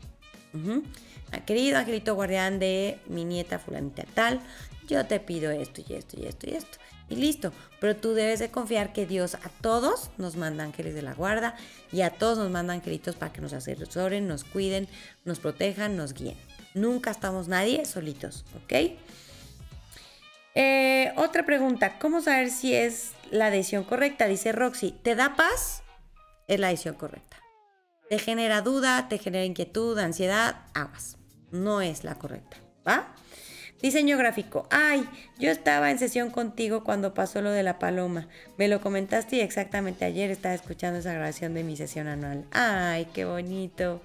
Ah, querido angelito guardián de mi nieta fulanita tal, yo te pido esto y esto y esto y esto. Y listo. Pero tú debes de confiar que Dios a todos nos manda ángeles de la guarda y a todos nos manda angelitos para que nos asesoren, nos cuiden, nos protejan, nos guíen. Nunca estamos nadie solitos, ¿ok? Eh, otra pregunta, ¿cómo saber si es la decisión correcta? Dice Roxy, ¿te da paz? Es la decisión correcta. Te genera duda, te genera inquietud, ansiedad, aguas. No es la correcta, ¿va? Diseño gráfico. Ay, yo estaba en sesión contigo cuando pasó lo de la paloma. Me lo comentaste y exactamente ayer estaba escuchando esa grabación de mi sesión anual. Ay, qué bonito.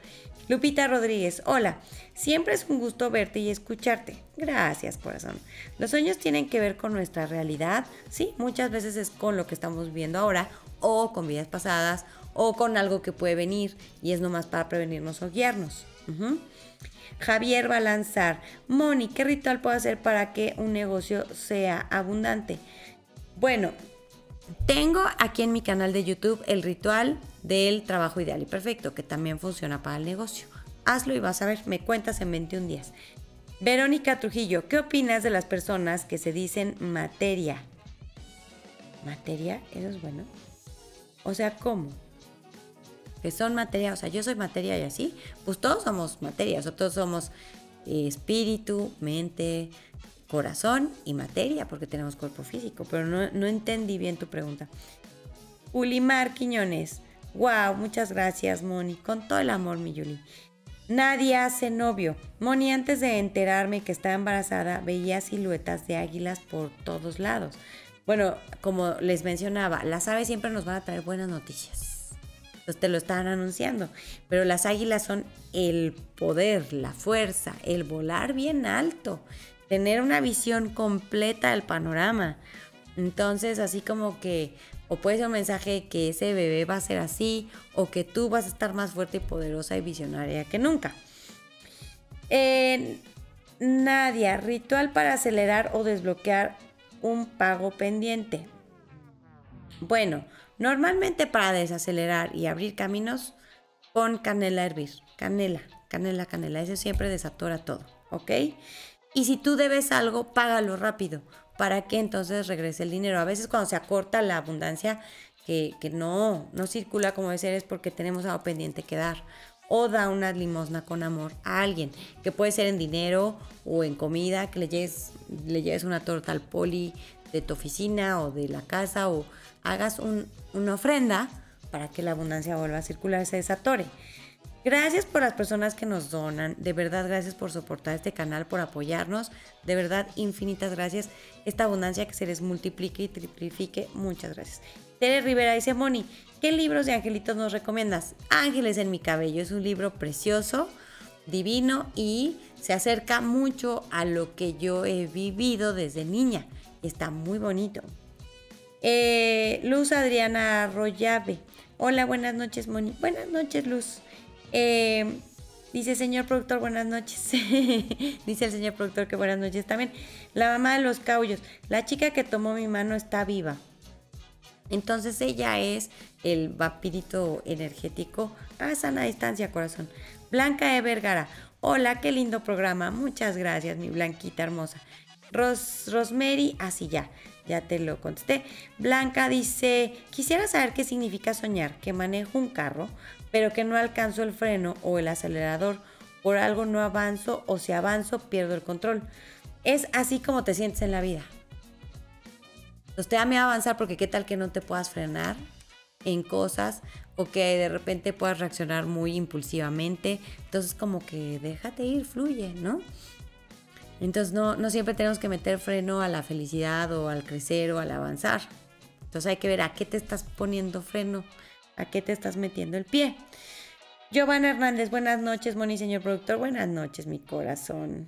Lupita Rodríguez, hola. Siempre es un gusto verte y escucharte. Gracias, corazón. Los sueños tienen que ver con nuestra realidad. Sí, muchas veces es con lo que estamos viendo ahora o con vidas pasadas o con algo que puede venir y es nomás para prevenirnos o guiarnos. A lanzar, Moni, ¿qué ritual puedo hacer para que un negocio sea abundante? Bueno, tengo aquí en mi canal de YouTube el ritual del trabajo ideal y perfecto, que también funciona para el negocio. Hazlo y vas a ver, me cuentas en 21 días. Verónica Trujillo, ¿qué opinas de las personas que se dicen materia? ¿Materia? ¿Eso es bueno? O sea, ¿cómo? Que son materia, o sea, yo soy materia y así, pues todos somos materia, o sea, todos somos eh, espíritu, mente, corazón y materia, porque tenemos cuerpo físico, pero no, no entendí bien tu pregunta. Ulimar Quiñones, Wow, muchas gracias, Moni. Con todo el amor, mi Yuli. Nadie hace novio. Moni, antes de enterarme que estaba embarazada, veía siluetas de águilas por todos lados. Bueno, como les mencionaba, las aves siempre nos van a traer buenas noticias. Te lo estaban anunciando. Pero las águilas son el poder, la fuerza, el volar bien alto. tener una visión completa del panorama. Entonces, así como que, o puede ser un mensaje que ese bebé va a ser así, o que tú vas a estar más fuerte y poderosa y visionaria que nunca. Nadia, ritual para acelerar o desbloquear un pago pendiente. Bueno, normalmente para desacelerar y abrir caminos, pon canela a hervir. Canela, canela, canela. Eso siempre desatora todo, ¿ok? Y si tú debes algo, págalo rápido para que entonces regrese el dinero. A veces cuando se acorta la abundancia, que, no, no circula como debe ser, es porque tenemos algo pendiente que dar. O da una limosna con amor a alguien, que puede ser en dinero o en comida, que le lleves, le lleves una torta al poli de tu oficina o de la casa o hagas una ofrenda para que la abundancia vuelva a circular, se desatore. Gracias por las personas que nos donan. De verdad, gracias por soportar este canal, por apoyarnos. De verdad, infinitas gracias. Esta abundancia que se les multiplique y triplifique. Muchas gracias. Tere Rivera dice, Moni, ¿qué libros de angelitos nos recomiendas? Ángeles en mi cabello. Es un libro precioso, divino y se acerca mucho a lo que yo he vivido desde niña. Está muy bonito. Eh, Luz Adriana Arroyave. Hola, buenas noches, Moni. Buenas noches, Luz. Eh, dice señor productor, buenas noches. dice el señor productor que buenas noches también. La mamá de los caullos. La chica que tomó mi mano está viva. Entonces ella es el vampirito energético a sana distancia, corazón. Blanca E. Vergara. Hola, qué lindo programa. Muchas gracias, mi blanquita hermosa. Ros Rosemary, así ya, ya te lo contesté. Blanca dice, quisiera saber qué significa soñar, que manejo un carro, pero que no alcanzo el freno o el acelerador, por algo no avanzo o si avanzo pierdo el control. Es así como te sientes en la vida. Usted a avanzar porque qué tal que no te puedas frenar en cosas o que de repente puedas reaccionar muy impulsivamente. Entonces como que déjate ir, fluye, ¿no? Entonces no, no siempre tenemos que meter freno a la felicidad o al crecer o al avanzar. Entonces hay que ver a qué te estás poniendo freno ¿A qué te estás metiendo el pie? Giovanna Hernández, buenas noches, Moni, señor productor. Buenas noches, mi corazón.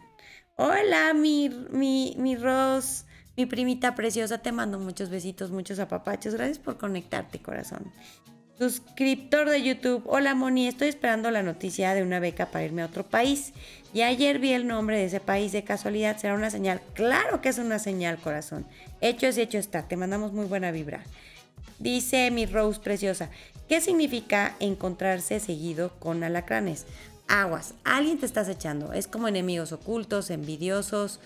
Hola, mi, mi, mi Ros, mi primita preciosa. Te mando muchos besitos, muchos apapachos. Gracias por conectarte, corazón. Suscriptor de YouTube. Hola, Moni. Estoy esperando la noticia de una beca para irme a otro país. Y ayer vi el nombre de ese país de casualidad. ¿Será una señal? Claro que es una señal, corazón. Hecho es hecho está. Te mandamos muy buena vibra. Dice mi Rose preciosa, ¿qué significa encontrarse seguido con alacranes? Aguas, alguien te estás echando. Es como enemigos ocultos, envidiosos.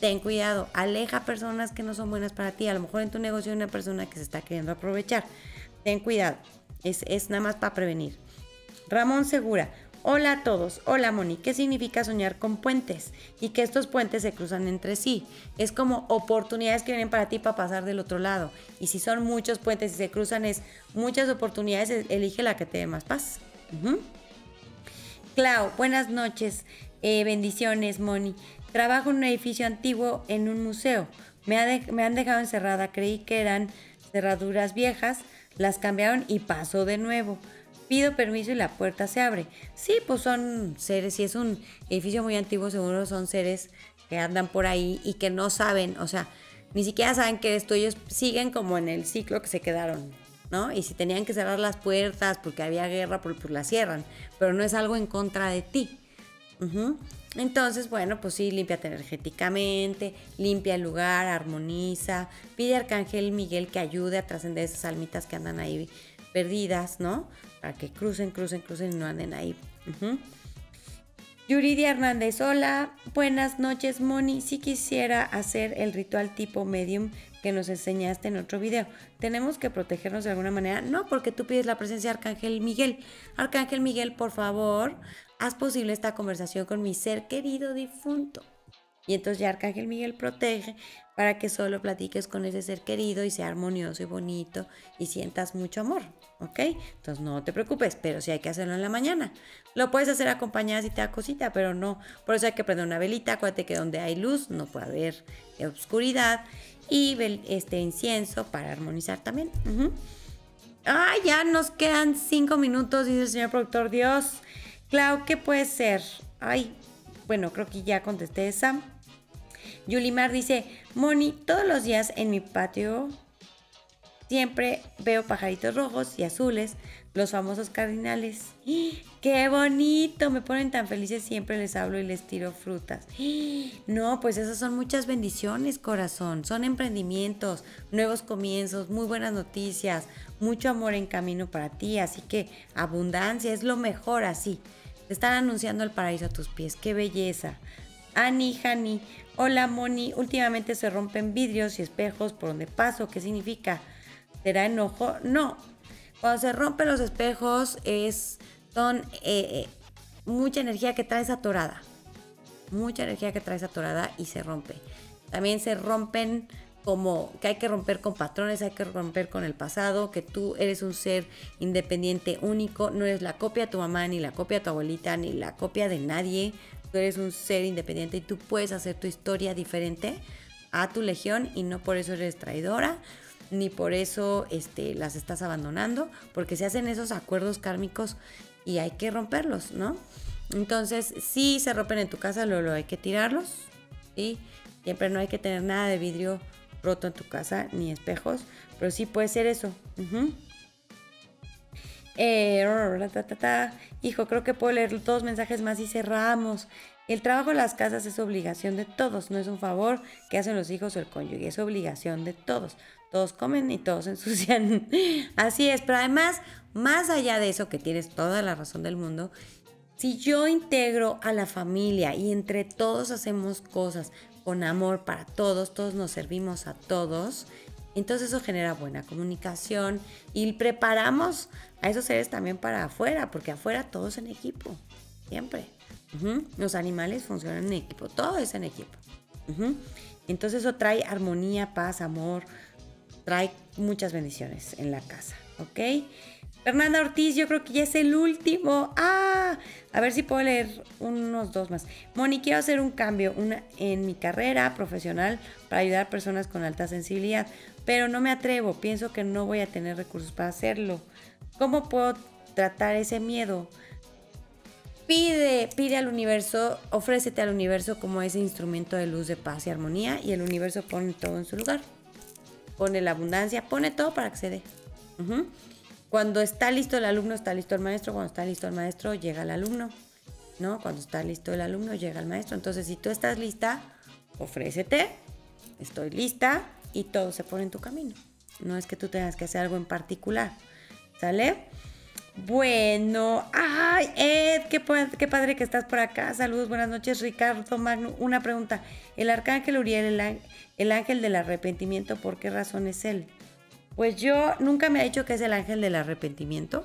Ten cuidado, aleja personas que no son buenas para ti. A lo mejor en tu negocio hay una persona que se está queriendo aprovechar. Ten cuidado, es, es nada más para prevenir. Ramón Segura, Hola a todos, hola Moni, ¿qué significa soñar con puentes? Y que estos puentes se cruzan entre sí. Es como oportunidades que vienen para ti para pasar del otro lado. Y si son muchos puentes y se cruzan es muchas oportunidades, elige la que te dé más paz. Clau, buenas noches, eh, bendiciones Moni. Trabajo en un edificio antiguo en un museo. Me, me han dejado encerrada, creí que eran cerraduras viejas, las cambiaron y pasó de nuevo pido permiso y la puerta se abre. Sí, pues son seres, si es un edificio muy antiguo, seguro son seres que andan por ahí y que no saben, o sea, ni siquiera saben que esto, ellos siguen como en el ciclo que se quedaron, ¿no? Y si tenían que cerrar las puertas porque había guerra, pues, pues las cierran, pero no es algo en contra de ti. Entonces, bueno, pues sí, límpiate energéticamente, limpia el lugar, armoniza, pide a Arcángel Miguel que ayude a trascender esas almitas que andan ahí perdidas, ¿no? Para que crucen, crucen, crucen y no anden ahí. Yuridia Hernández, hola, buenas noches, Moni. Si quisiera hacer el ritual tipo medium que nos enseñaste en otro video, ¿tenemos que protegernos de alguna manera? No, porque tú pides la presencia de Arcángel Miguel. Arcángel Miguel, por favor, haz posible esta conversación con mi ser querido difunto. Y entonces ya Arcángel Miguel protege para que solo platiques con ese ser querido y sea armonioso y bonito y sientas mucho amor, ¿ok? Entonces no te preocupes, pero sí hay que hacerlo en la mañana. Lo puedes hacer acompañada si te da cosita, pero no. Por eso hay que prender una velita, acuérdate que donde hay luz no puede haber oscuridad y este incienso para armonizar también. Ay, ya nos quedan cinco minutos, dice el señor productor. Dios, Clau, ¿qué puede ser? Ay, bueno, creo que ya contesté esa. Yulimar dice, Moni, todos los días en mi patio siempre veo pajaritos rojos y azules, los famosos cardinales. ¡Qué bonito! Me ponen tan felices, siempre les hablo y les tiro frutas. No, pues esas son muchas bendiciones, corazón. Son emprendimientos, nuevos comienzos, muy buenas noticias, mucho amor en camino para ti. Así que abundancia es lo mejor así. Están anunciando el paraíso a tus pies. ¡Qué belleza! Ani, Hani, hola Moni, últimamente se rompen vidrios y espejos por donde paso. ¿Qué significa? ¿Será enojo? No. Cuando se rompen los espejos es, son eh, eh, mucha energía que traes atorada. Mucha energía que traes atorada y se rompe. También se rompen como que hay que romper con patrones, hay que romper con el pasado, que tú eres un ser independiente, único, no eres la copia de tu mamá, ni la copia de tu abuelita, ni la copia de nadie. Tú eres un ser independiente y tú puedes hacer tu historia diferente a tu legión y no por eso eres traidora ni por eso este, las estás abandonando, porque se hacen esos acuerdos kármicos y hay que romperlos, ¿no? Entonces, si se rompen en tu casa, luego hay que tirarlos, y Siempre no hay que tener nada de vidrio roto en tu casa, ni espejos, pero sí puede ser eso. Eh, Hijo, creo que puedo leer dos mensajes más y cerramos. El trabajo en las casas es obligación de todos, no es un favor que hacen los hijos o el cónyuge, es obligación de todos todos comen y todos ensucian. Así es, pero además, más allá de eso, que tienes toda la razón del mundo, si yo integro a la familia y entre todos hacemos cosas con amor para todos, todos nos servimos a todos, entonces eso genera buena comunicación y preparamos a esos seres también para afuera, porque afuera todos en equipo, siempre. Los animales funcionan en equipo, todo es en equipo. Entonces eso trae armonía, paz, amor, trae muchas bendiciones en la casa, ¿ok? Fernanda Ortiz, yo creo que ya es el último. Ah, a ver si puedo leer unos dos más. Moni, quiero hacer un cambio en mi carrera profesional para ayudar a personas con alta sensibilidad, pero no me atrevo. Pienso que no voy a tener recursos para hacerlo. ¿Cómo puedo tratar ese miedo? Pide, pide al universo, ofrécete al universo como ese instrumento de luz, de paz y armonía y el universo pone todo en su lugar pone la abundancia, pone todo para que se dé. Cuando está listo el alumno, está listo el maestro. Cuando está listo el maestro, llega el alumno. ¿No? Cuando está listo el alumno, llega el maestro. Entonces, si tú estás lista, ofrécete. Estoy lista y todo se pone en tu camino. No es que tú tengas que hacer algo en particular. ¿Sale? Bueno, ay, Ed, qué, padre que estás por acá. Saludos, buenas noches, Ricardo Magno. Una pregunta. El arcángel Uriel, el, el ángel del arrepentimiento, ¿por qué razón es él? Pues yo nunca me ha dicho que es el ángel del arrepentimiento.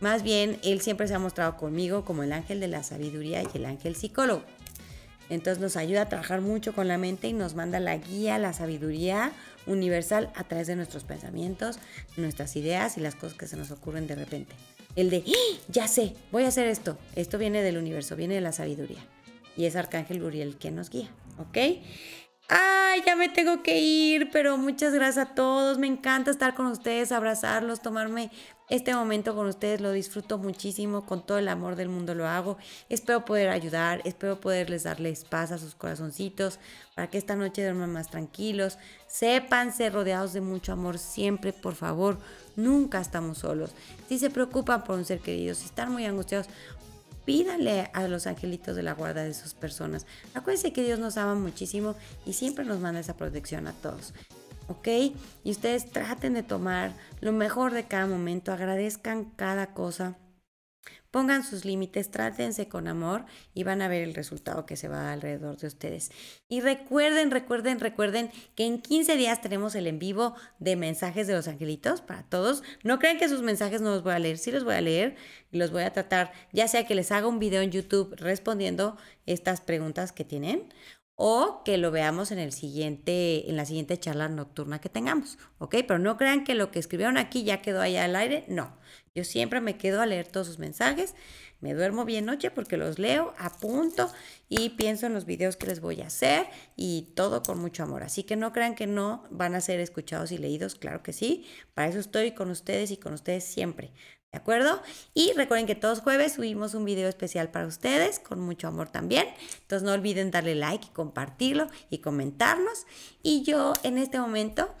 Más bien, él siempre se ha mostrado conmigo como el ángel de la sabiduría y el ángel psicólogo. Entonces nos ayuda a trabajar mucho con la mente y nos manda la guía, la sabiduría universal a través de nuestros pensamientos, nuestras ideas y las cosas que se nos ocurren de repente. El de, ¡Ah! ya sé, voy a hacer esto. Esto viene del universo, viene de la sabiduría. Y es Arcángel Uriel quien nos guía, ¿ok? Ay, ya me tengo que ir, pero muchas gracias a todos. Me encanta estar con ustedes, abrazarlos, tomarme este momento con ustedes. Lo disfruto muchísimo, con todo el amor del mundo lo hago. Espero poder ayudar, espero poderles darles paz a sus corazoncitos para que esta noche duerman más tranquilos. Sépanse rodeados de mucho amor siempre, por favor. Nunca estamos solos. Si se preocupan por un ser querido, si están muy angustiados, pídale a los angelitos de la guarda de sus personas. Acuérdense que Dios nos ama muchísimo y siempre nos manda esa protección a todos. ¿Ok? Y ustedes traten de tomar lo mejor de cada momento, agradezcan cada cosa Pongan sus límites, trátense con amor y van a ver el resultado que se va alrededor de ustedes. Y recuerden, recuerden, recuerden que en 15 días tenemos el en vivo de mensajes de los angelitos para todos. No crean que sus mensajes no los voy a leer, sí los voy a leer y los voy a tratar, ya sea que les haga un video en YouTube respondiendo estas preguntas que tienen o que lo veamos en el siguiente en la siguiente charla nocturna que tengamos, ¿ok? Pero no crean que lo que escribieron aquí ya quedó allá al aire, no. Yo siempre me quedo a leer todos sus mensajes, me duermo bien noche porque los leo, apunto y pienso en los videos que les voy a hacer y todo con mucho amor. Así que no crean que no van a ser escuchados y leídos, claro que sí. Para eso estoy con ustedes y con ustedes siempre. ¿De acuerdo? Y recuerden que todos jueves subimos un video especial para ustedes, con mucho amor también. Entonces no olviden darle like compartirlo y comentarnos. Y yo en este momento,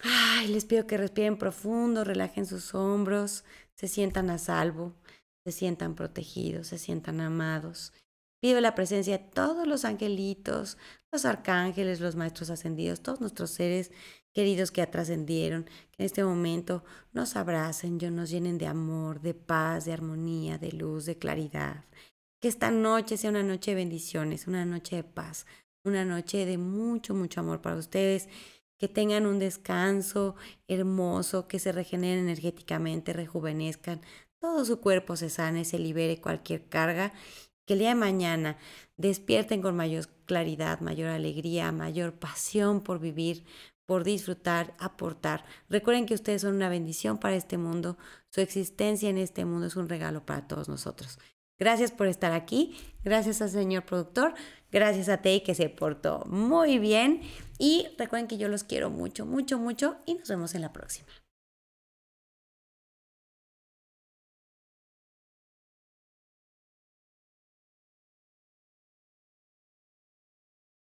ay, les pido que respiren profundo, relajen sus hombros, se sientan a salvo, se sientan protegidos, se sientan amados. Pido la presencia de todos los angelitos, los arcángeles, los maestros ascendidos, todos nuestros seres queridos que trascendieron, que en este momento nos abracen, nos llenen de amor, de paz, de armonía, de luz, de claridad. Que esta noche sea una noche de bendiciones, una noche de paz, una noche de mucho, mucho amor para ustedes. Que tengan un descanso hermoso, que se regeneren energéticamente, rejuvenezcan, todo su cuerpo se sane, se libere cualquier carga. Que el día de mañana despierten con mayor claridad, mayor alegría, mayor pasión por vivir, por disfrutar, aportar. Recuerden que ustedes son una bendición para este mundo. Su existencia en este mundo es un regalo para todos nosotros. Gracias por estar aquí. Gracias al señor productor. Gracias a Tei que se portó muy bien. Y recuerden que yo los quiero mucho, mucho, mucho. Y nos vemos en la próxima.